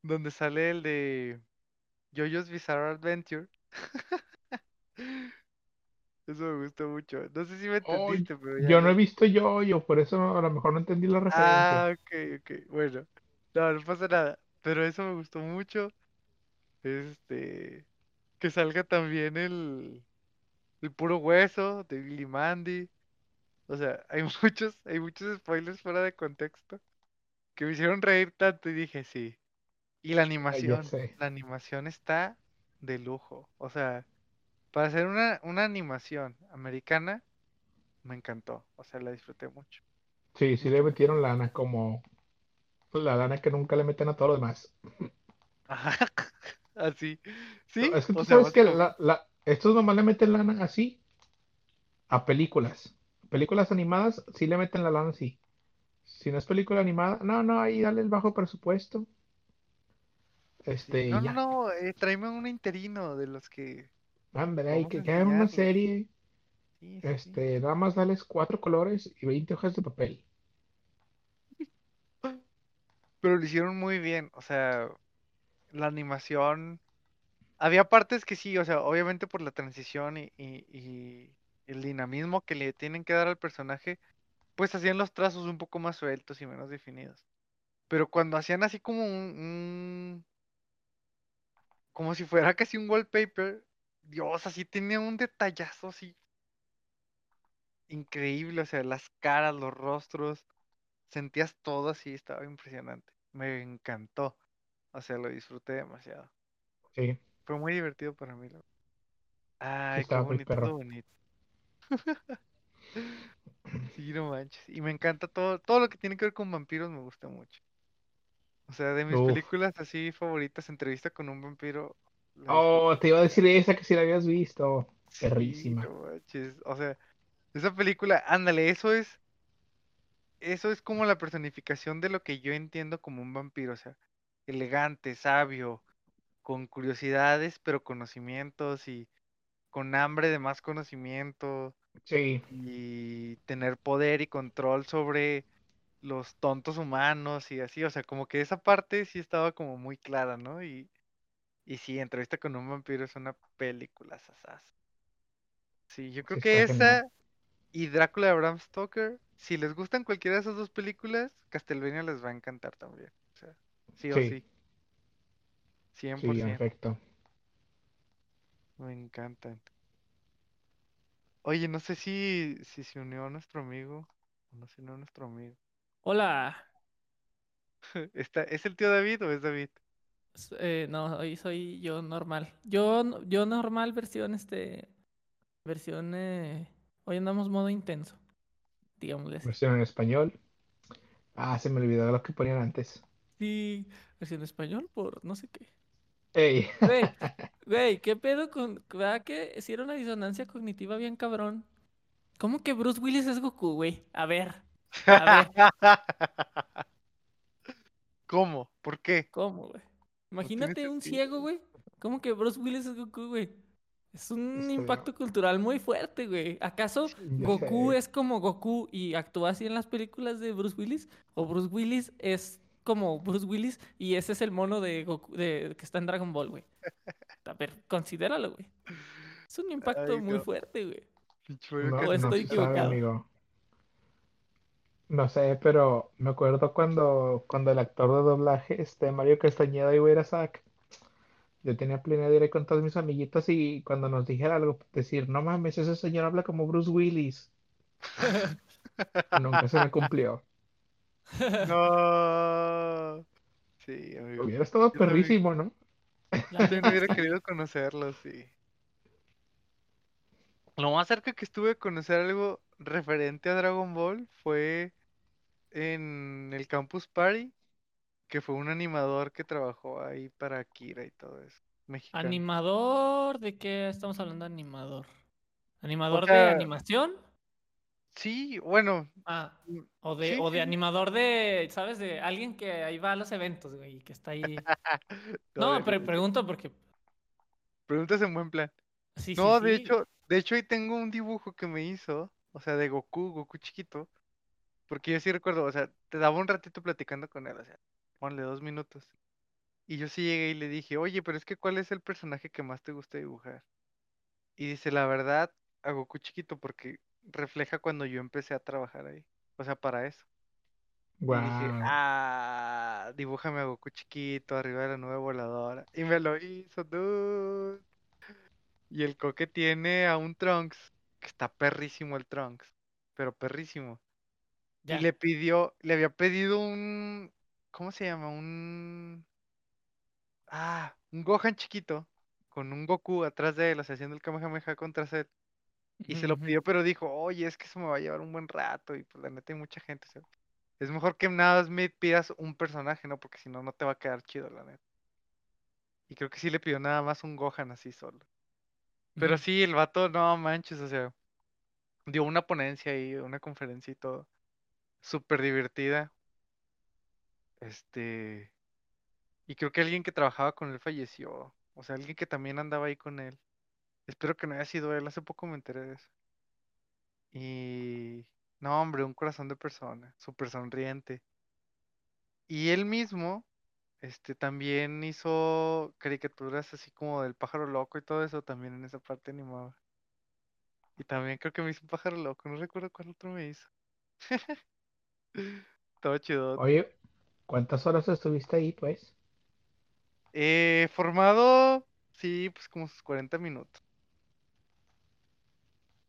donde sale el de JoJo's Bizarre Adventure. Eso me gusta mucho. No sé si me Oh, entendiste, pero ya yo no he visto yo, yo por eso a lo mejor no entendí la referencia. Ah, ok, ok. Bueno, no, no pasa nada. Pero eso me gustó mucho. Este, que salga también el, el puro hueso de Billy Mandy. O sea, hay muchos, hay muchos spoilers fuera de contexto que me hicieron reír tanto y dije sí. Y la animación, la animación está de lujo. O sea, para hacer una, una animación americana, me encantó. O sea, la disfruté mucho. Sí, sí le metieron lana, como la lana que nunca le meten a todo lo demás. Ajá, así. Sí, Es que o tú sea, sabes que la, la, estos nomás le meten lana así a películas. Películas animadas sí le meten la lana así. Si no es película animada, no, no, ahí dale el bajo presupuesto. Sí. Este, No, no, no, eh, tráeme un interino de los que Hombre, hay que, hagan una enseñarle. serie. Sí, sí, sí. Este, nada más dales cuatro colores y 20 hojas de papel. Pero lo hicieron muy bien. O sea, la animación. Había partes que sí, o sea, obviamente por la transición y, y- y el dinamismo que le tienen que dar al personaje, pues hacían los trazos un poco más sueltos y menos definidos. Pero cuando hacían así como un, un- como si fuera casi un wallpaper, Dios, así tenía un detallazo así increíble, o sea, las caras, los rostros, sentías todo así, estaba impresionante. Me encantó, o sea, lo disfruté demasiado. Sí, Fue muy divertido para mí. sí Ay, qué bonito, todo bonito. Sí, no manches. Y me encanta todo, todo lo que tiene que ver con vampiros me gusta mucho. O sea, de mis Uf. películas así favoritas, Entrevista con un vampiro, Oh, te iba a decir esa que si la habías visto. Perrísima. O sea, esa película, ándale, eso es, eso es como la personificación de lo que yo entiendo como un vampiro. O sea, elegante, sabio, con curiosidades, pero conocimientos y con hambre de más conocimiento Sí, y tener poder y control sobre los tontos humanos y así, o sea, como que esa parte sí estaba como muy clara, ¿no? Y, y sí, Entrevista con un vampiro es una película sasaz. Sí, yo sí creo que genial. esa y Drácula de Bram Stoker, si les gustan cualquiera de esas dos películas, Castlevania les va a encantar también. O sea, sí o Sí, sí, cien por sí, en ciento efecto. me encantan. Oye, no sé si, si se unió nuestro amigo o no se unió nuestro amigo. Hola, ¿Está, ¿Es el tío David o es David? Eh, no, hoy soy yo normal. Yo, yo normal versión, este, versión, eh, hoy andamos modo intenso, digámosle. Versión en español. Ah, se me olvidó lo que ponían antes. Sí, versión español por no sé qué. Ey, Güey, güey, ¿qué pedo con... ¿Verdad que era una disonancia cognitiva bien cabrón? ¿Cómo que Bruce Willis es Goku, güey? A ver, a ver, ¿Cómo? ¿Por qué? ¿cómo, güey? Imagínate un sentido. ciego, güey. ¿Cómo que Bruce Willis es Goku, güey? Es un impacto cultural muy fuerte, güey. ¿Acaso Goku es como Goku y actúa así en las películas de Bruce Willis? ¿O Bruce Willis es como Bruce Willis y ese es el mono de Goku de, que está en Dragon Ball, güey? A ver, considéralo, güey. Es un impacto Ay, muy fuerte, güey. No, ¿O no estoy sabe, equivocado? amigo. No sé, pero me acuerdo cuando, cuando el actor de doblaje, este Mario Castañeda iba a ir a SAC. Yo tenía plena de ir ahí con todos mis amiguitos y cuando nos dijera algo, decir, no mames, ese señor habla como Bruce Willis. Nunca se me cumplió. No. Sí, amigo. Hubiera estado también. perrísimo, ¿no? La También neta, hubiera querido conocerlo, sí. Lo más cerca que estuve de conocer algo referente a Dragon Ball fue en el Campus Party, que fue un animador que trabajó ahí para Akira y todo eso. Mexicano. ¿Animador? ¿De qué estamos hablando? Animador. ¿Animador de sea, animación? Sí, bueno, Ah, o de, sí, o de sí, animador de, ¿sabes? De alguien que ahí va a los eventos, güey, y que está ahí. No, pre- pregunto porque preguntas en buen plan. sí, sí, No, de hecho, de hecho ahí tengo un dibujo que me hizo, o sea, de Goku, Goku chiquito, porque yo sí recuerdo, o sea, te daba un ratito platicando con él, o sea, ponle dos minutos. Y yo sí llegué y le dije, oye, pero es que ¿cuál es el personaje que más te gusta dibujar? Y dice, la verdad, a Goku chiquito, porque refleja cuando yo empecé a trabajar ahí, o sea, para eso. Y dije, ah, dibújame a Goku chiquito arriba de la nube voladora. Y me lo hizo, dude. Y el coque tiene a un Trunks, que está perrísimo el Trunks, pero perrísimo. Y le pidió, le había pedido un, ¿cómo se llama? Un, ah, un Gohan chiquito, con un Goku atrás de él, o sea, haciendo el Kamehameha contra Cell. Y se lo pidió, pero dijo, oye, es que eso me va a llevar un buen rato, y pues la neta hay mucha gente, o sea, es mejor que nada más me pidas un personaje, ¿no? Porque si no, no te va a quedar chido, la neta. Y creo que sí le pidió nada más un Gohan así solo. Pero sí, el vato, no manches, o sea, dio una ponencia ahí, una conferencia y todo. Súper divertida. Este. Y creo que alguien que trabajaba con él falleció. O sea, alguien que también andaba ahí con él. Espero que no haya sido él. Hace poco me enteré de eso. Y. No, hombre, un corazón de persona. Súper sonriente. Y él mismo, este, también hizo caricaturas así como del pájaro loco y todo eso. También en esa parte animada. Y también creo que me hizo pájaro loco. No recuerdo cuál otro me hizo. Todo chido. Oye, ¿cuántas horas estuviste ahí, pues? Eh, formado, sí, pues como sus 40 minutos.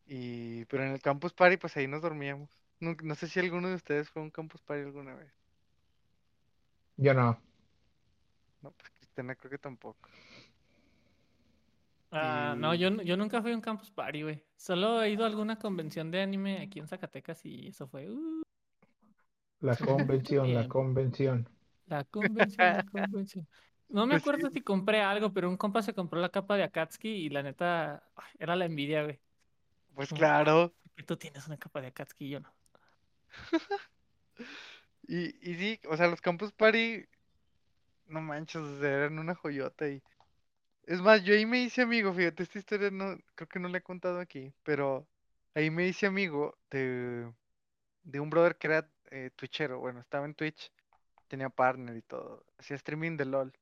Y, pero en el campus party, pues ahí nos dormíamos. No, no sé si alguno de ustedes fue a un campus party alguna vez. Yo no. No, pues Cristiana creo que tampoco. Ah, no, Y- yo, yo nunca fui a un campus party, güey. Solo he ido a alguna convención de anime aquí en Zacatecas y eso fue uh, La convención, la convención. la convención, la convención. No me Pues acuerdo sí. si compré algo, pero un compa se compró la capa de Akatsuki y la neta ay, era la envidia, güey. Pues claro. Que tú tienes una capa de Akatsuki y yo no. Y, y sí, o sea, los campus party, no manches, o sea, eran una joyota. Y... Es más, yo ahí me hice amigo, fíjate, esta historia no, creo que no la he contado aquí, pero ahí me hice amigo de, de un brother que era eh, twitchero, bueno, estaba en Twitch, tenía partner y todo, hacía streaming de LOL.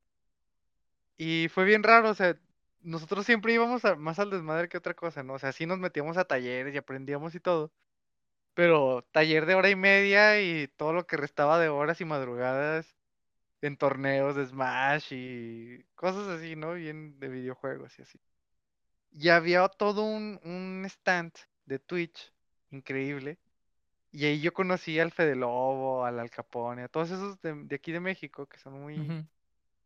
Y fue bien raro, o sea, nosotros siempre íbamos a- más al desmadre que otra cosa, ¿no? O sea, sí nos metíamos a talleres y aprendíamos y todo. Pero taller de hora y media y todo lo que restaba de horas y madrugadas en torneos de Smash y cosas así, ¿no? Bien de videojuegos y así. Y había todo un, un stand de Twitch increíble. Y ahí yo conocí al Fede Lobo, al Al Capone, a todos esos de, de aquí de México que son muy, Ujú.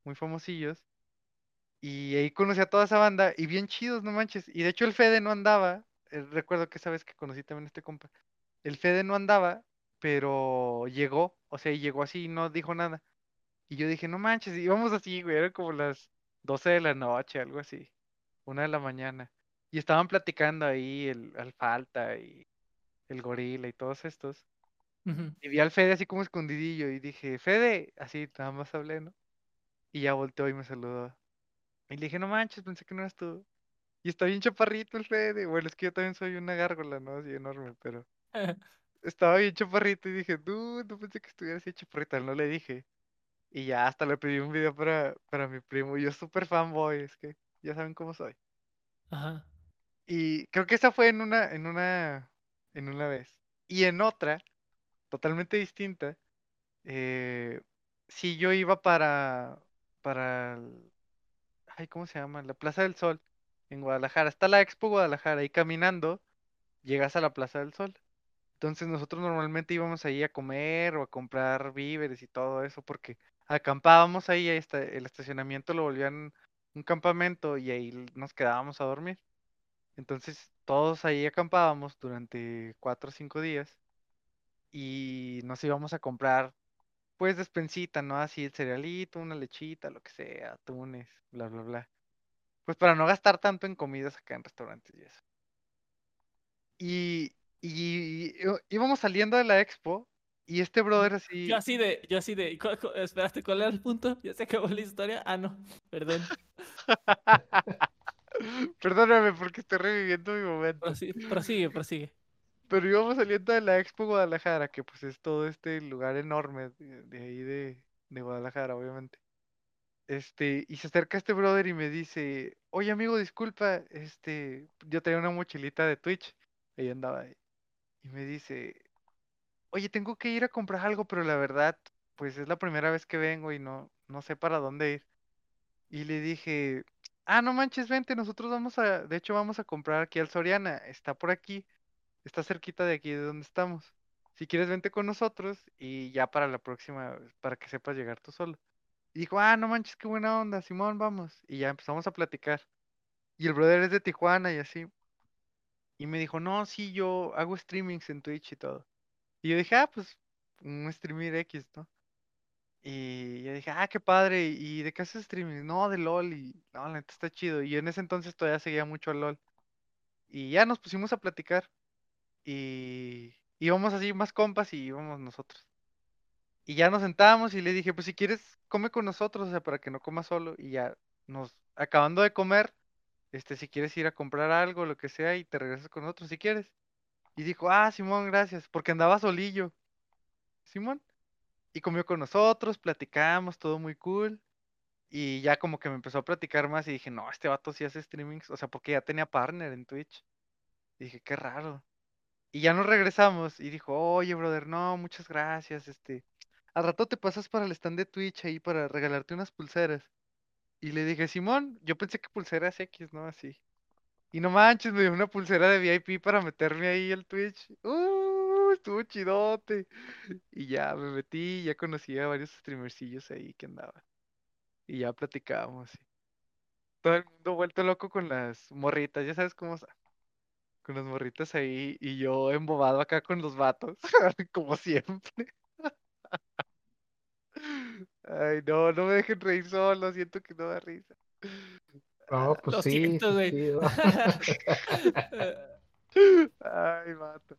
muy famosillos. Y ahí conocí a toda esa banda y bien chidos, no manches. Y de hecho el Fede no andaba. eh, recuerdo que esa vez que conocí también a este compa. El Fede no andaba, pero llegó. O sea, y llegó así y no dijo nada. Y yo dije, no manches, íbamos así, güey. Era como las 12 de la noche, algo así, una de la mañana. Y estaban platicando ahí el Alfalta y el Gorila y todos estos. Y vi al Fede así como escondidillo y dije, Fede, así nada más hablé, ¿no? Y ya volteó y me saludó. Y le dije, no manches, pensé que no eras tú. Y está bien chaparrito el Fede. Bueno, es que yo también soy una gárgola, ¿no? Así enorme, pero estaba bien chaparrito y dije, no, no pensé que estuviera así chaparrita, no le dije. Y ya hasta le pedí un video para, para mi primo. Yo súper fanboy, es que ya saben cómo soy. Ajá. Y creo que esa fue en una, en una, en una vez. Y en otra, totalmente distinta, eh, sí yo iba para, para, ay, ¿cómo se llama? La Plaza del Sol, en Guadalajara. Está la Expo Guadalajara y caminando llegas a la Plaza del Sol. Entonces nosotros normalmente íbamos ahí a comer o a comprar víveres y todo eso porque acampábamos ahí, ahí está, el estacionamiento lo volvían un campamento y ahí nos quedábamos a dormir. Entonces todos ahí acampábamos durante cuatro o cinco días y nos íbamos a comprar pues despensita, ¿no? Así el cerealito, una lechita, lo que sea, atunes, bla, bla, bla. Pues para no gastar tanto en comidas acá en restaurantes y eso. Y, y, íbamos saliendo de la expo y este brother así, Yo así de, yo así de, ¿cu- cu- esperaste, ¿cuál era el punto? ¿Ya se acabó la historia? Ah, no, perdón. perdóname porque estoy reviviendo mi momento. Prosigue, prosigue, prosigue. Pero íbamos saliendo de la Expo Guadalajara, que pues es todo este lugar enorme de, de ahí de, de Guadalajara, obviamente. Este, y se acerca este brother y me dice, oye amigo, disculpa, este, yo tenía una mochilita de Twitch, ahí andaba ahí. Y me dice, oye, tengo que ir a comprar algo, pero la verdad, pues es la primera vez que vengo y no, no sé para dónde ir. Y le dije, ah, no manches, vente, nosotros vamos a, de hecho vamos a comprar aquí al Soriana, está por aquí. Está cerquita de aquí de donde estamos. Si quieres, vente con nosotros y ya para la próxima, para que sepas llegar tú solo. Y dijo, ah, no manches, qué buena onda, Simón, vamos. Y ya empezamos a platicar. Y el brother es de Tijuana y así. Y me dijo, no, sí, yo hago streamings en Twitch y todo. Y yo dije, ah, pues, un streamer X, ¿no? Y yo dije, ah, qué padre. ¿Y de qué haces streaming? No, de LOL. Y no, la neta está chido. Y en ese entonces todavía seguía mucho a LOL. Y ya nos pusimos a platicar. Y íbamos así más compas y íbamos nosotros. Y ya nos sentábamos y le dije, pues si quieres, come con nosotros, o sea, para que no comas solo. Y ya nos, acabando de comer, este, si quieres ir a comprar algo, lo que sea, y te regresas con nosotros si quieres. Y dijo, ah, Simón, gracias, porque andaba solillo. Simón. Y comió con nosotros, platicamos, todo muy cool. Y ya como que me empezó a platicar más y dije, no, este vato sí hace streamings, o sea, porque ya tenía partner en Twitch. Y dije, qué raro. Y ya nos regresamos y dijo, oye, brother, no, muchas gracias, este, al rato te pasas para el stand de Twitch ahí para regalarte unas pulseras. Y le dije, Simón, yo pensé que pulseras X, ¿no? Así. Y no manches, me dio una pulsera de VIP para meterme ahí al Twitch. ¡Uh! Estuvo chidote. Y ya me metí, ya conocí a varios streamercillos ahí que andaban. Y ya platicábamos. y Todo el mundo vuelto loco con las morritas, ya sabes cómo son con las morritas ahí y yo embobado acá con los vatos, como siempre. Ay, no, no me dejen reír solo, siento que no da risa. No, pues Lo sí, siento, sí, güey. sí. Ay, vato.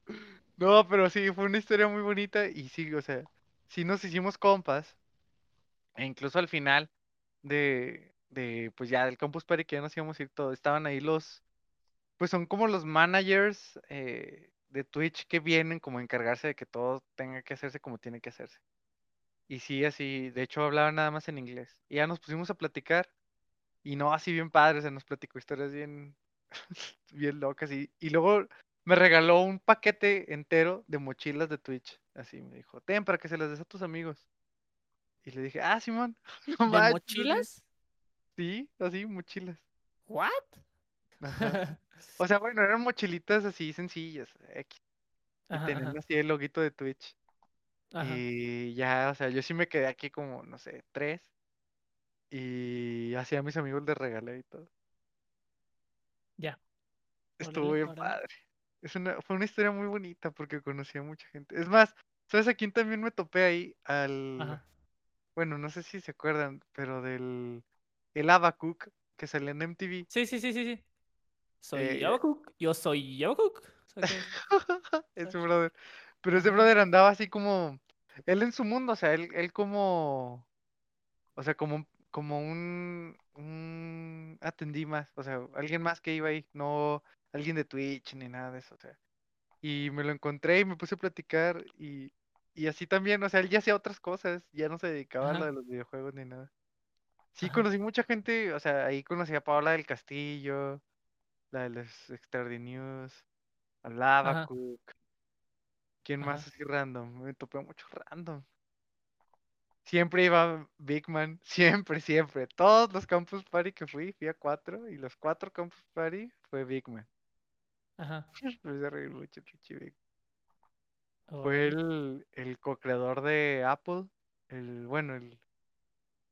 No, pero sí, fue una historia muy bonita y sí, o sea, sí nos hicimos compas. E incluso al final de, de pues ya del Campus Party que ya nos íbamos a ir todos, estaban ahí los, pues son como los managers eh, de Twitch que vienen como a encargarse de que todo tenga que hacerse como tiene que hacerse. Y sí, así, de hecho hablaban nada más en inglés. Y ya nos pusimos a platicar y no así bien padre, se nos platicó historias bien, bien locas. Y, y luego me regaló un paquete entero de mochilas de Twitch. Así me dijo, ten para que se las des a tus amigos. Y le dije, ah, Simón, no ¿De manches, mochilas? Sí, así, mochilas. ¿What? Ajá. O sea, bueno, eran mochilitas así sencillas, X. Y Ajá, tenían ajá, así el loguito de Twitch. Y ya, o sea, yo sí me quedé aquí como, no sé, tres. Y así a mis amigos les regalé y todo. Ya. Estuvo bien padre. Es una, fue una historia muy bonita porque conocí a mucha gente. Es más, ¿sabes a quién también me topé ahí? Al, Ajá. bueno, no sé si se acuerdan, pero del, el Abacook que salía en MTV. Sí, sí, sí, sí, sí. Soy Eh. Yo soy sea que- ese brother. Pero ese brother andaba así como, él en su mundo, o sea, él, él como, o sea, como, como un, un atendí más, o sea, alguien más que iba ahí, no alguien de Twitch ni nada de eso, o sea. Y me lo encontré y me puse a platicar y, y así también, o sea, él ya hacía otras cosas, ya no se dedicaba a lo de los videojuegos ni nada. Sí, Ajá. conocí mucha gente, o sea, ahí conocí a Paola del Castillo, la de los Extraordinary News, a Ajá. Lavacook. ¿Quién más así random? Me topé mucho random. Siempre iba Big Man, siempre, siempre. Todos los Campus Party que fui, fui a cuatro, y los cuatro Campus Party fue Big Man. Ajá. Me hizo reír mucho, pinche Big. Fue el, el co-creador de Apple, el, bueno, el,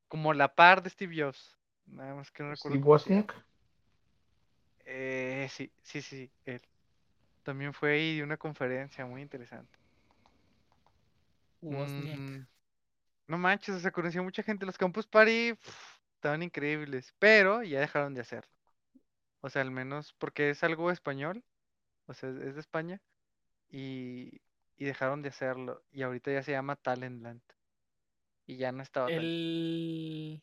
como la par de Steve Jobs. Nada más que no recuerdo Steve. Wozniak. Eh, sí, sí, sí, sí, él. También fue ahí de una conferencia muy interesante. Wozniak. Mm, no manches, o sea, conocí a mucha gente. Los Campus Party pf, estaban increíbles, pero ya dejaron de hacerlo. O sea, al menos porque es algo español, o sea, es de España, y, y dejaron de hacerlo. Y ahorita ya se llama Talentland. Y ya no estaba. El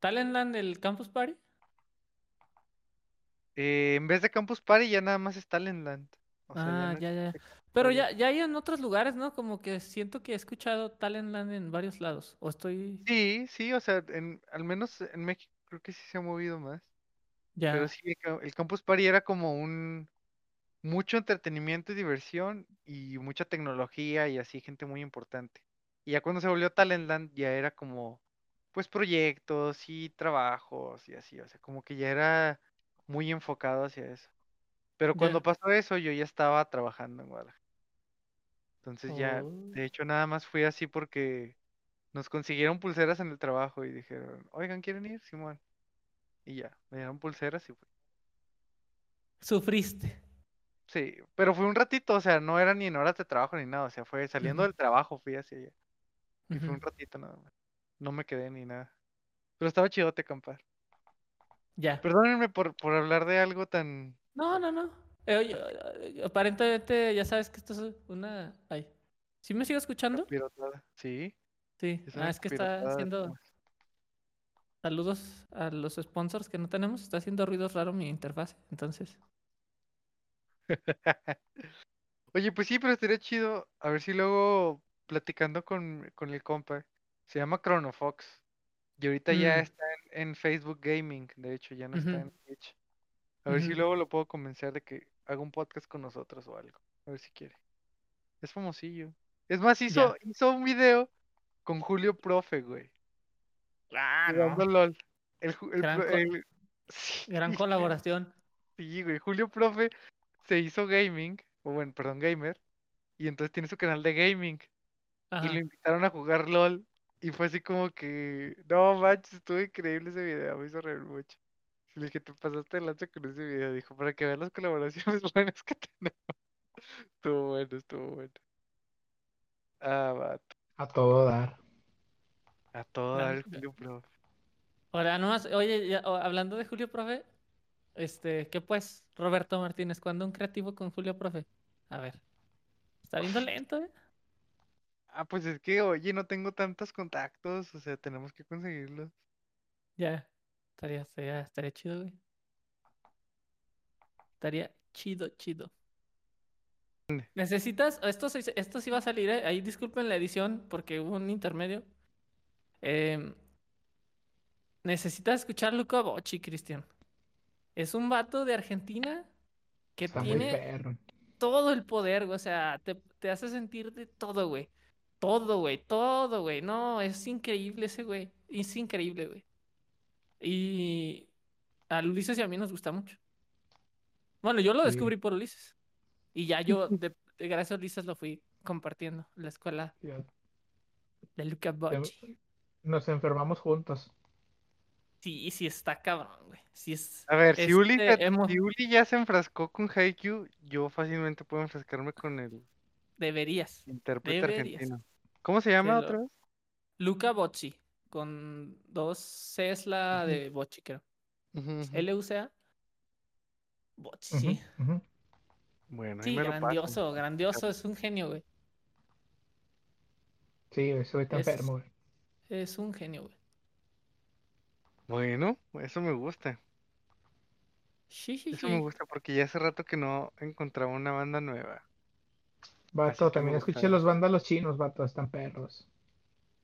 Talentland del Campus Party. Eh, en vez de Campus Party ya nada más es Talentland. O sea, ya Ah, no ya, ya. Pero ya, ya hay en otros lugares, ¿no? Como que siento que he escuchado Talentland en varios lados. O estoy. Sí, sí, o sea, en, al menos en México creo que sí se ha movido más. Pero sí, el, ca- el Campus Party era como un mucho entretenimiento y diversión y mucha tecnología y así, gente muy importante. Y ya cuando se volvió Talentland ya era como, pues proyectos y trabajos y así, o sea, como que ya era muy enfocado hacia eso. Pero cuando pasó eso, yo ya estaba trabajando en Guadalajara. Entonces ya, Oh. de hecho, nada más fui así porque nos consiguieron pulseras en el trabajo y dijeron, oigan, ¿quieren ir? Simón. Y ya, me dieron pulseras y fui. Sufriste. Sí, pero fue un ratito, o sea, no era ni en horas de trabajo ni nada, o sea, fue saliendo del trabajo, fui hacia allá. Y fue un ratito nada más. No me quedé ni nada. Pero estaba chidote acampar. Ya. Perdónenme por, por hablar de algo tan No, no, no. Eh, oye, eh, aparentemente ya sabes que esto es una. Ay. ¿Sí me sigo escuchando? Sí, Sí. es Ah, es que está haciendo. Saludos a los sponsors que no tenemos. Está haciendo ruidos raro mi interfaz. Entonces. Oye, pues sí, pero estaría chido. A ver si luego platicando con, con el compa. Se llama Chronofox. Y ahorita ya Mm, está en, en Facebook Gaming. De hecho, ya no está en Twitch. A ver si luego lo puedo convencer de que haga un podcast con nosotros o algo. A ver si quiere. Es famosillo. Es más, hizo, hizo un video con Julio Profe, güey. Ah, Jugando no. LOL. El, el Gran, el- sí, colaboración. sí, güey. Julio Profe se hizo gaming. O bueno, perdón, gamer. Y entonces tiene su canal de gaming. Y lo invitaron a jugar LOL. Y fue así como que. No manches, estuvo increíble ese video. Me hizo reír mucho. Y le dije, te pasaste de lanza con ese video. Dijo, para que vean las colaboraciones buenas que tenemos. Estuvo bueno, estuvo bueno. Ah, vato. A todo dar. A todo dar el Julio Profe. Ahora, nomás, oye, ya, hablando de Julio Profe, este, ¿qué pues, Roberto Martínez? ¿Cuándo un creativo con Julio Profe? A ver. Está viendo lento, ¿eh? Ah, pues es que, oye, no tengo tantos contactos. O sea, tenemos que conseguirlos. Ya. Estaría, estaría, estaría chido, güey. Estaría chido, chido. Necesitas, esto, esto sí va a salir, ¿eh? Ahí disculpen la edición porque hubo un intermedio. Em, necesitas escuchar Luca Bocci, Cristian. Es un vato de Argentina que Está tiene todo el poder, güey. O sea, te, te hace sentir de todo, güey. Todo, güey. Todo, güey. No, es increíble ese güey. Es increíble, güey. Y a Ulises y a mí nos gusta mucho. Bueno, yo lo Sí. descubrí por Ulises. Y ya yo, de, de gracias a Ulises, lo fui compartiendo en la escuela de Luca Bocci. Nos enfermamos juntos. Sí, sí está cabrón, güey. Sí es. A ver, si Uli, este, ya- hemos- si Uli ya se enfrascó con Haikyuu, yo fácilmente puedo enfrascarme con el Deberías. intérprete Deberías. argentino. ¿Cómo se llama lo- otra vez? Luca Bocci. con dos C es la de Bochi, creo. L-U-C-A. Bochi, Ujú, sí. ujú. Bueno, ahí Sí, grandioso, grandioso, es un genio, güey. Sí, güey está Es- enfermo, güey. Es un genio, güey. Bueno, eso me gusta. Sí, sí, Eso me sí. gusta porque ya hace rato que no encontraba una banda nueva. Vato, que me también escuché los vándalos chinos, vato, están perros.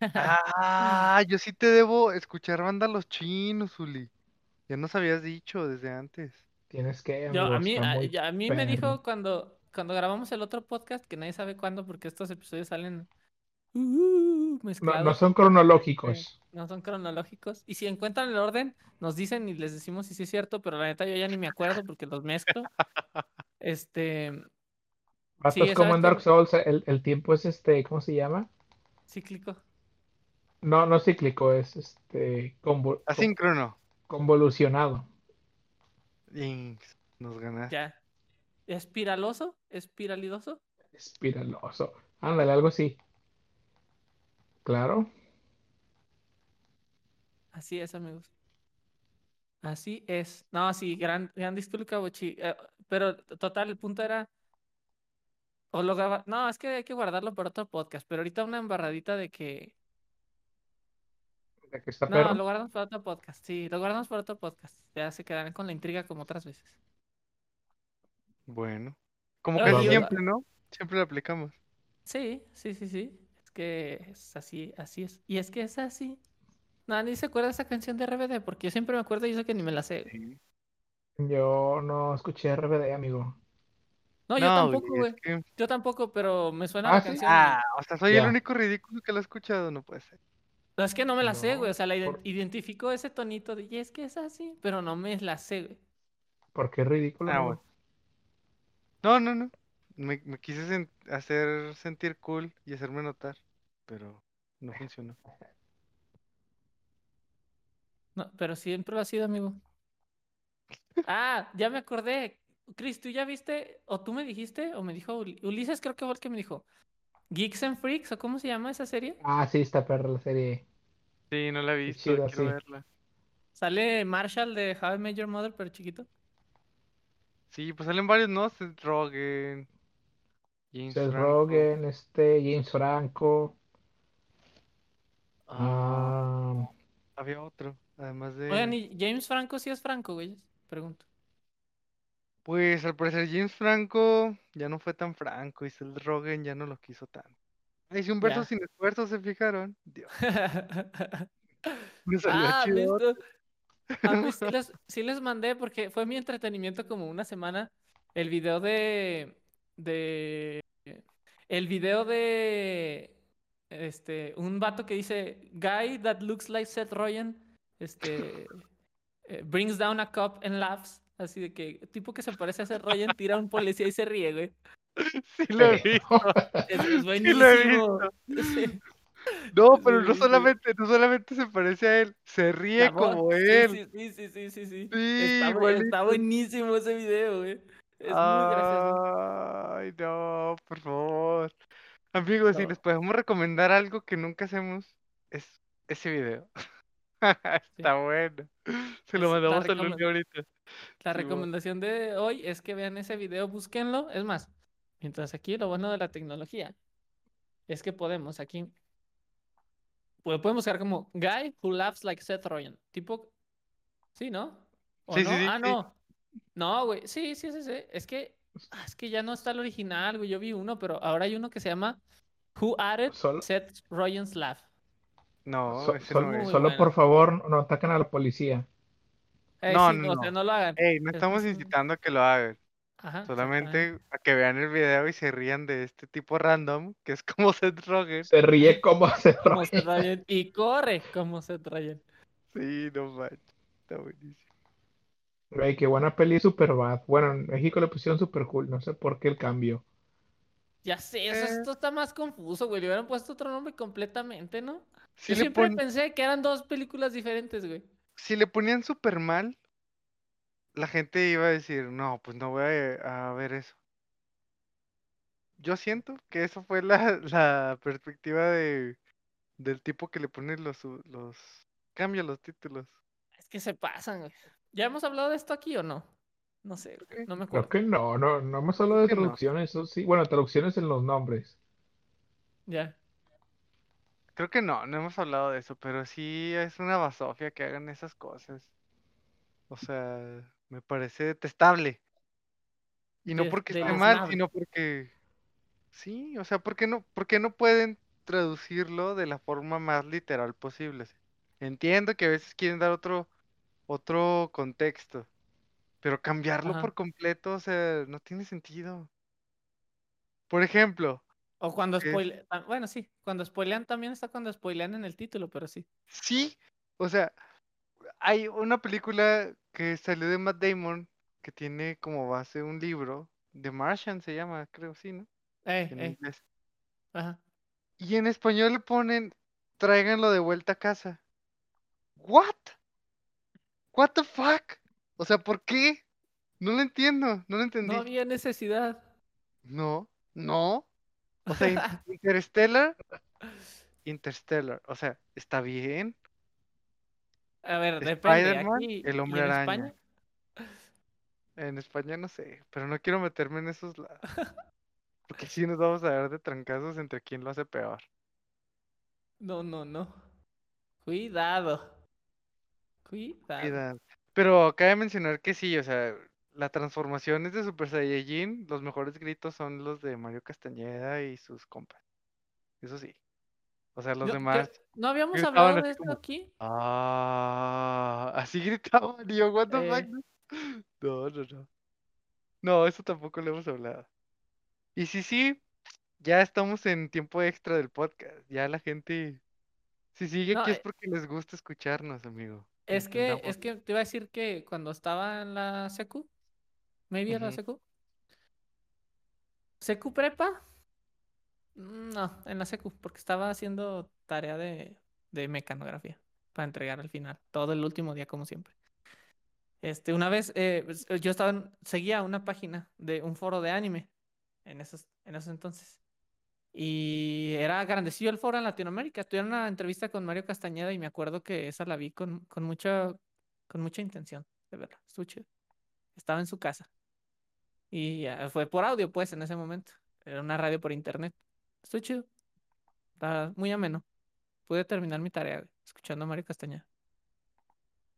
Ah, yo sí te debo escuchar banda los chinos, Uli. Ya nos habías dicho desde antes. Tienes que, Yo, amigo, a mí, está a, muy ya- a mí me perro. dijo cuando, cuando grabamos el otro podcast, que nadie sabe cuándo, porque estos episodios salen uh, No, son cronológicos. no son cronológicos. Y si encuentran el orden, nos dicen y les decimos si sí es cierto, pero la neta yo ya ni me acuerdo porque los mezclo. Este, Vato, Sí, es como ¿sabes en Dark? Souls, el, el tiempo es este, ¿cómo se llama? cíclico. No, no cíclico, es este convo- con- Asíncrono. convolucionado. Jinx, nos ganaste. Ya. ¿Espiraloso? ¿Espiralidoso? Espiraloso. Ándale, algo así. Claro. Así es, amigos. Así es. No, sí, gran, gran disculpa, Bochi. Eh, pero total, el punto era. O lo graba- No, es que hay que guardarlo para otro podcast. Pero ahorita una embarradita de que. ¿De que está No, perro? lo guardamos para otro podcast. Sí, lo guardamos para otro podcast. Ya se quedarán con la intriga como otras veces. Bueno. Como casi yo- siempre, ¿no? Siempre lo aplicamos. Sí, sí, sí, sí. Es que es así, así es. Y es que es así. Ni se acuerda de esa canción de RBD, porque yo siempre me acuerdo y eso que ni me la sé. Yo no escuché RBD, amigo. No, yo No, tampoco, güey. es que- Yo tampoco, pero me suena Ah, la ¿sí? canción. Ah, o sea, soy el único ridículo que lo ha escuchado, no puede ser. No, es que no me la sé, güey. O sea, la por- identifico ese tonito de, y es que es así, pero no me la sé, güey. ¿Por qué ridículo? Ah? No, no, no. Me, me quise sen- hacer sentir cool y hacerme notar, pero no funcionó. No, pero siempre lo ha sido, amigo. Ah, ya me acordé. Chris, ¿tú ya viste? O tú me dijiste, o me dijo Uli- Ulises, creo que fue el que me dijo. Geeks and Freaks, o cómo se llama esa serie? Ah, sí, está perra la serie. Sí, no la he visto, quiero sí. verla. Sale Marshall de How I Met Your Mother, pero chiquito. Sí, pues salen varios, ¿no? Rogen, James Seth Franco. Rogen, este, James Franco. Ah, ah, había otro, además de... Oigan, ¿y James Franco sí es Franco, güey? Pregunto. Pues al parecer James Franco ya no fue tan franco y Seth Rogen ya no lo quiso tanto. Hice un verso Ya. sin esfuerzo, ¿se fijaron? Dios, me salió Ah, chido. ¿visto? A mí sí les, sí les mandé porque fue mi entretenimiento como una semana el video de de el video de este un vato que dice guy that looks like Seth Rogen este eh, brings down a cop and laughs así de que tipo que se parece a Seth Rogen tira a un policía y se ríe güey Sí lo he visto. es, es Sí lo he buenísimo Sí. No, Sí, pero no sí. solamente, no solamente se parece a él, se ríe como él. Sí, sí, sí, sí, sí, sí. Sí, Está, bu- igualito. está buenísimo ese video, güey. Es muy gracioso. Ay, no, por favor. Amigos, si No. les podemos recomendar algo que nunca hacemos, es ese video. Está bueno. Se lo mandamos a Luli ahorita. La Simón. recomendación de hoy es que vean ese video, búsquenlo. Es más, mientras aquí lo bueno de la tecnología es que podemos aquí. Pues podemos buscar como Guy who laughs like Seth Rogen. Tipo. Sí, ¿no? ¿O Sí, no? sí, sí, ah, sí. no. No, güey. Sí, sí, sí, sí. Es que. ah, Es que ya no está el original, güey. Yo vi uno, pero ahora hay uno que se llama Who Added Solo- Seth Rogen's Laugh. No, So- ese sol- no es. Muy solo bueno. por favor, no- no ataquen a la policía. No, sí, no, o sea, no. no lo hagan. Ey, no Es estamos incitando a que lo hagan. Ajá, Solamente a que vean el video y se rían de este tipo random, que es como Seth Rogen. Se ríe como se como Seth Rogen. Rogen y corre como Seth Rogen. Sí, no manches. Está buenísimo. Güey, qué buena peli Superbad. Bueno, en México le pusieron super cool, no sé por qué el cambio. Ya sé, eso, Eh. esto está más confuso, güey. Le hubieran puesto otro nombre completamente, ¿no? Si Yo le, siempre pon- pensé que eran dos películas diferentes, güey. si le ponían super mal, la gente iba a decir, no, pues no voy a, a ver eso. Yo siento que eso fue la, la perspectiva de, del tipo que le pone los, los, cambia los títulos. Es que se pasan, güey. ¿Ya hemos hablado de esto aquí o no? No sé, no me Creo acuerdo. que no, no, no hemos hablado de que no. traducciones, eso sí. Bueno, traducciones en los nombres. Ya. Creo que no, no hemos hablado de eso, pero sí es una basofia que hagan esas cosas. O sea, me parece detestable. Y no De- porque de esté mal, sino porque sí, o sea, ¿por qué no, por qué no pueden traducirlo de la forma más literal posible? Entiendo que a veces quieren dar otro, otro contexto, pero cambiarlo Ajá. por completo, o sea, no tiene sentido. Por ejemplo, O cuando spoilean. Bueno, sí. Cuando spoilean también está cuando spoilean en el título, pero sí. sí, o sea, hay una película que salió de Matt Damon que tiene como base un libro, The Martian se llama, creo, sí, ¿no? Ey, En ey, inglés. Ajá. Y en español le ponen, tráiganlo de vuelta a casa. ¿What? ¿What the fuck? O sea, ¿por qué? No lo entiendo, no lo entendí. No había necesidad. No, no. O sea, In- Interstellar, Interstellar, o sea, está bien. A ver, depende. Spider-Man, Aquí el y hombre en araña. España. En España no sé, pero no quiero meterme en esos lados. Porque si nos vamos a dar de trancazos entre quién lo hace peor. No, no, no. Cuidado. Cuidado. Pero cabe mencionar que sí, o sea, las transformaciones de Super Saiyajin, los mejores gritos son los de Mario Castañeda y sus compas. Eso sí. O sea, los Yo- demás. ¿No habíamos hablado de esto como, aquí? Ah, así gritaban. Y yo, what the Eh. fuck? No, no, no. No, eso tampoco lo hemos hablado. Y sí, sí, ya estamos en tiempo extra del podcast. Ya la gente, si sigue No, aquí es eh, porque les gusta escucharnos, amigo. Es que, es que te iba a decir que cuando estaba en la secu, maybe era la Ujú. secu. ¿Secu prepa? Mm, No, en la secu, porque estaba haciendo tarea de, de mecanografía para entregar al final, todo el último día como siempre. Este, una vez eh, pues, yo estaba en- seguía una página de un foro de anime en esos, en esos entonces. Y era grandecillo el foro en Latinoamérica. Tuvieron una entrevista con Mario Castañeda y me acuerdo que esa la vi con, con mucha, con mucha intención de verla. Estuvo chido. Estaba en su casa. Y ah, fue por audio, pues, en ese momento. Era una radio por internet. Estuvo chido. Estaba muy ameno. Pude terminar mi tarea escuchando a Mario Castañeda.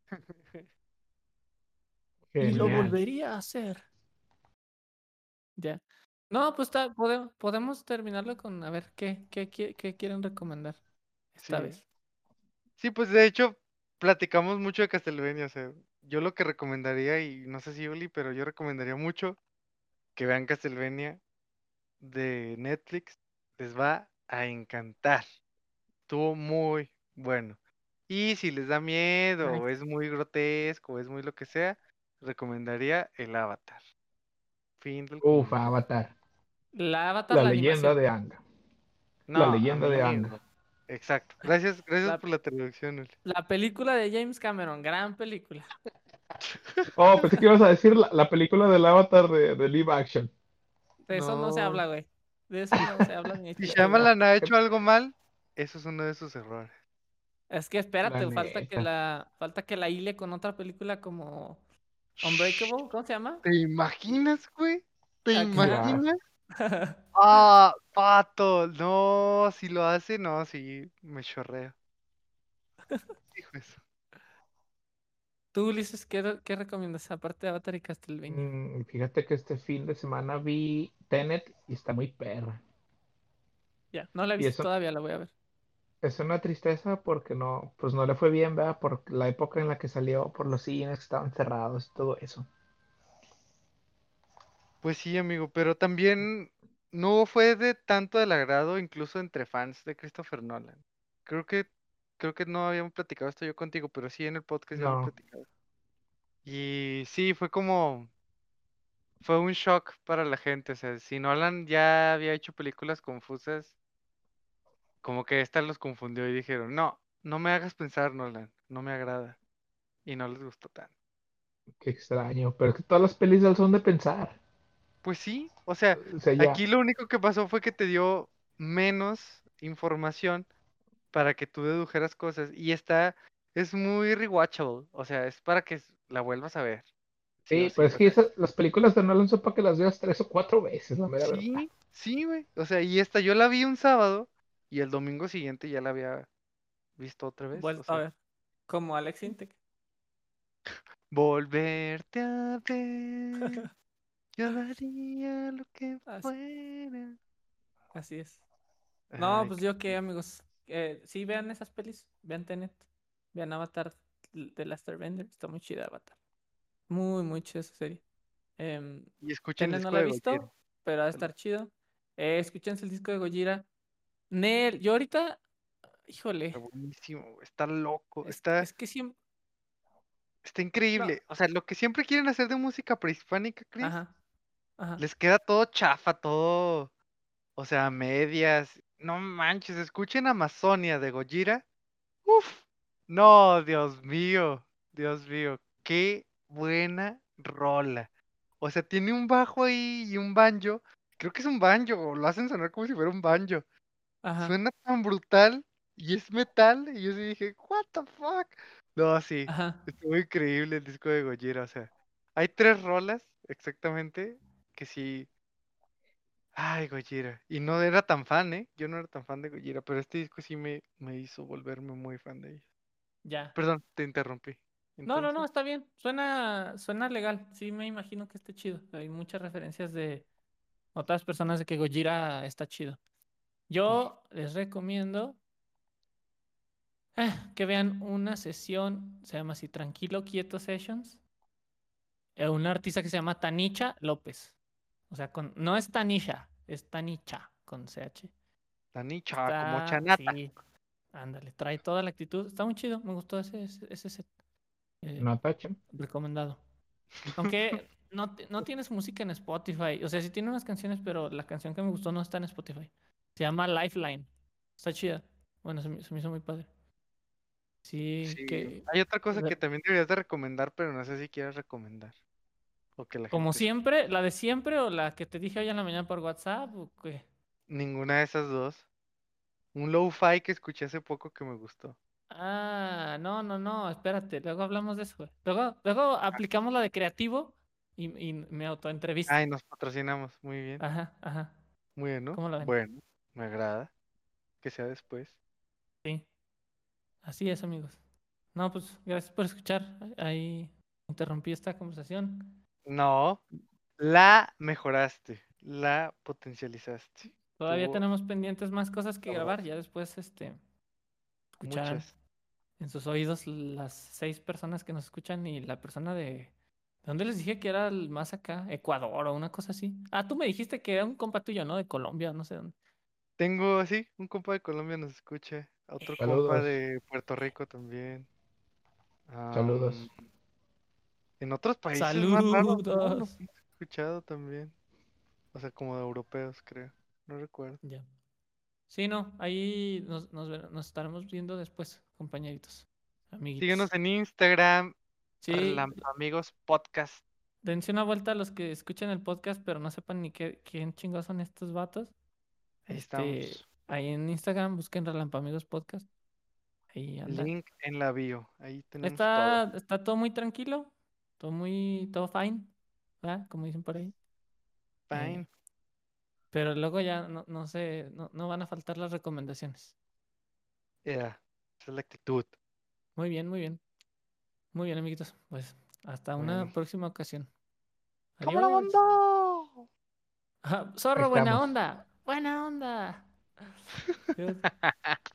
Y lo Genial. volvería a hacer. Ya. No, pues está, podemos, podemos terminarlo con a ver qué, qué, qué, qué quieren recomendar esta Sí. vez. Sí, pues de hecho, platicamos mucho de Castlevania. O sea, yo lo que recomendaría, y no sé si Oli, pero yo recomendaría mucho que vean Castlevania de Netflix. Les va a encantar. Estuvo muy bueno. Y si les da miedo, o es muy grotesco, o es muy lo que sea, recomendaría el Avatar. Fin del Uf, comentario. Avatar. La Avatar, La la leyenda animación. de Anga. No, La leyenda de. Anga. Exacto. Gracias, gracias La- por la traducción. La película de James Cameron, gran película. Oh, pensé que ibas a decir la, la película del Avatar de, de live action. De eso no se habla, güey. De eso no se habla ni Si. Shyamalan ha hecho algo mal, eso es uno de sus errores. Es que espérate, La falta que la, falta que la hile con otra película como Unbreakable, ¿cómo se llama? ¿Te imaginas, güey? ¿Te imaginas? Ah, pato, no, si lo hace, no, sí, me chorreo. Hijo eso. Tú, Ulises, ¿qué, qué recomiendas aparte de Avatar y Castlevania? Mm, fíjate que este fin de semana vi Tenet y está muy perra. Ya, no la he visto eso- todavía, la voy a ver. Es una tristeza porque no, pues no le fue bien, ¿verdad? Por la época en la que salió, por los cines que estaban cerrados y todo eso. Pues sí, amigo, pero también no fue de tanto del agrado, incluso entre fans de Christopher Nolan. Creo que, creo que no habíamos platicado esto yo contigo, pero sí en el podcast ya lo No. platicado. Y sí, fue como, fue un shock para la gente. O sea, si Nolan ya había hecho películas confusas, como que esta los confundió y dijeron, no, no me hagas pensar, Nolan, no me agrada. Y no les gustó tanto. Qué extraño, pero es que todas las pelis son de pensar. Pues sí, o sea, O sea, ya, aquí lo único que pasó fue que te dio menos información, para que tú dedujeras cosas. Y está, es muy rewatchable. O sea, es para que la vuelvas a ver. Sí, o pues es que sea, esas- las películas de Nolan son para que las veas tres o cuatro veces, la mera verdad. sí, sí, güey. O sea, y esta yo la vi un sábado y el domingo siguiente ya la había visto otra vez. o Vuelto a sea, ver. Como Alex Intec. volverte a ver. Yo daría lo que Así- fuera. Así es. No, Ay, pues yo qué, amigos. Eh, sí, vean esas pelis. Vean Tenet. Vean Avatar de Last Airbender. Está muy chida Avatar. Muy, muy chida esa serie. Em, Y escuchen el Tenet no disco la he visto, Gojira. pero ha de estar chido. Eh, escúchense el disco de Gojira. Nel, yo ahorita, híjole, Está buenísimo, está loco, es, está, es que siempre, está increíble. O sea, lo que siempre quieren hacer de música prehispánica, Chris, ajá, ajá, les queda todo chafa, todo, o sea, medias. No manches, escuchen Amazonia de Gojira. Uf, no, Dios mío, Dios mío, qué buena rola. O sea, tiene un bajo ahí y un banjo. Creo que es un banjo, lo hacen sonar como si fuera un banjo. ajá, Suena tan brutal y es metal. Y yo sí dije, ¿What the fuck? No, sí, ajá, estuvo increíble el disco de Gojira. O sea, hay tres rolas exactamente que sí. Ay, Gojira. Y no era tan fan, ¿eh? Yo no era tan fan de Gojira, pero este disco sí me, me hizo volverme muy fan de ellos. ya. Perdón, te interrumpí. No, no, no, está bien. Suena, suena legal. Sí, me imagino que esté chido. Hay muchas referencias de otras personas de que Gojira está chido. Yo les recomiendo eh, que vean una sesión, se llama así Tranquilo Quieto Sessions. eh, una artista que se llama Tanicha López. O sea, con, no es Tanisha, es Tanicha con CH. Tanicha, Ah, como Está- chanata. sí, ándale, trae toda la actitud. Está muy chido, me gustó ese, ese, ese set. Eh, No tachen. recomendado. Aunque no, no tienes música en Spotify. O sea, sí tiene unas canciones, pero la canción que me gustó no está en Spotify. Se llama Lifeline. Está chida. Bueno, se me, se me hizo muy padre. Sí, Sí, que Hay otra cosa que también deberías de recomendar, pero no sé si quieres recomendar. Como siempre, la de siempre o la que te dije hoy en la mañana por WhatsApp o qué. Ninguna de esas dos. Un lo-fi que escuché hace poco que me gustó. Ah, no, no, no, espérate, luego hablamos de eso. güey. Luego, luego aplicamos la de creativo y, y me autoentrevisto. Ay, nos patrocinamos. Muy bien. Ajá, ajá, Muy bien, ¿no? ¿cómo la ven? Bueno, me agrada. Que sea después. Sí. Así es, amigos. No, pues gracias por escuchar. Ahí interrumpí esta conversación. No, la mejoraste. La potencializaste. Todavía tenemos pendientes más cosas que grabar. Ya después, este, escucharán muchas. en sus oídos las seis personas que nos escuchan y la persona de... ¿De dónde les dije que era el más acá? Ecuador o una cosa así. Ah, tú me dijiste que era un compa tuyo, ¿no? De Colombia, no sé dónde. Tengo, sí, un compa de Colombia nos escucha. Otro compa Saludos. de Puerto Rico también. Saludos. En otros países más raros, ¿no? Saludos. He escuchado también. O sea, como de europeos, creo. No recuerdo. Ya. Sí, no, ahí nos, nos, estaremos viendo después, compañeritos, amiguitos. Síguenos en Instagram, Sí, Amigos Podcast. dense una vuelta a los que escuchan el podcast, pero no sepan ni qué, quién chingados son estos vatos. Ahí Este, estamos. ahí en Instagram busquen Relampamigos Podcast. Ahí anda. Link en la bio. Ahí tenemos Está, todo. está todo muy tranquilo, todo muy, todo fine, ¿verdad? Como dicen por ahí. Fine. Eh, pero luego ya no, no sé, no, no van a faltar las recomendaciones. Yeah, Esa es la actitud. Muy bien, muy bien. Muy bien, amiguitos. Pues hasta una próxima ocasión. ¡Cámara, Adiós. banda! Ajá, Zorro, buena onda. Buena onda.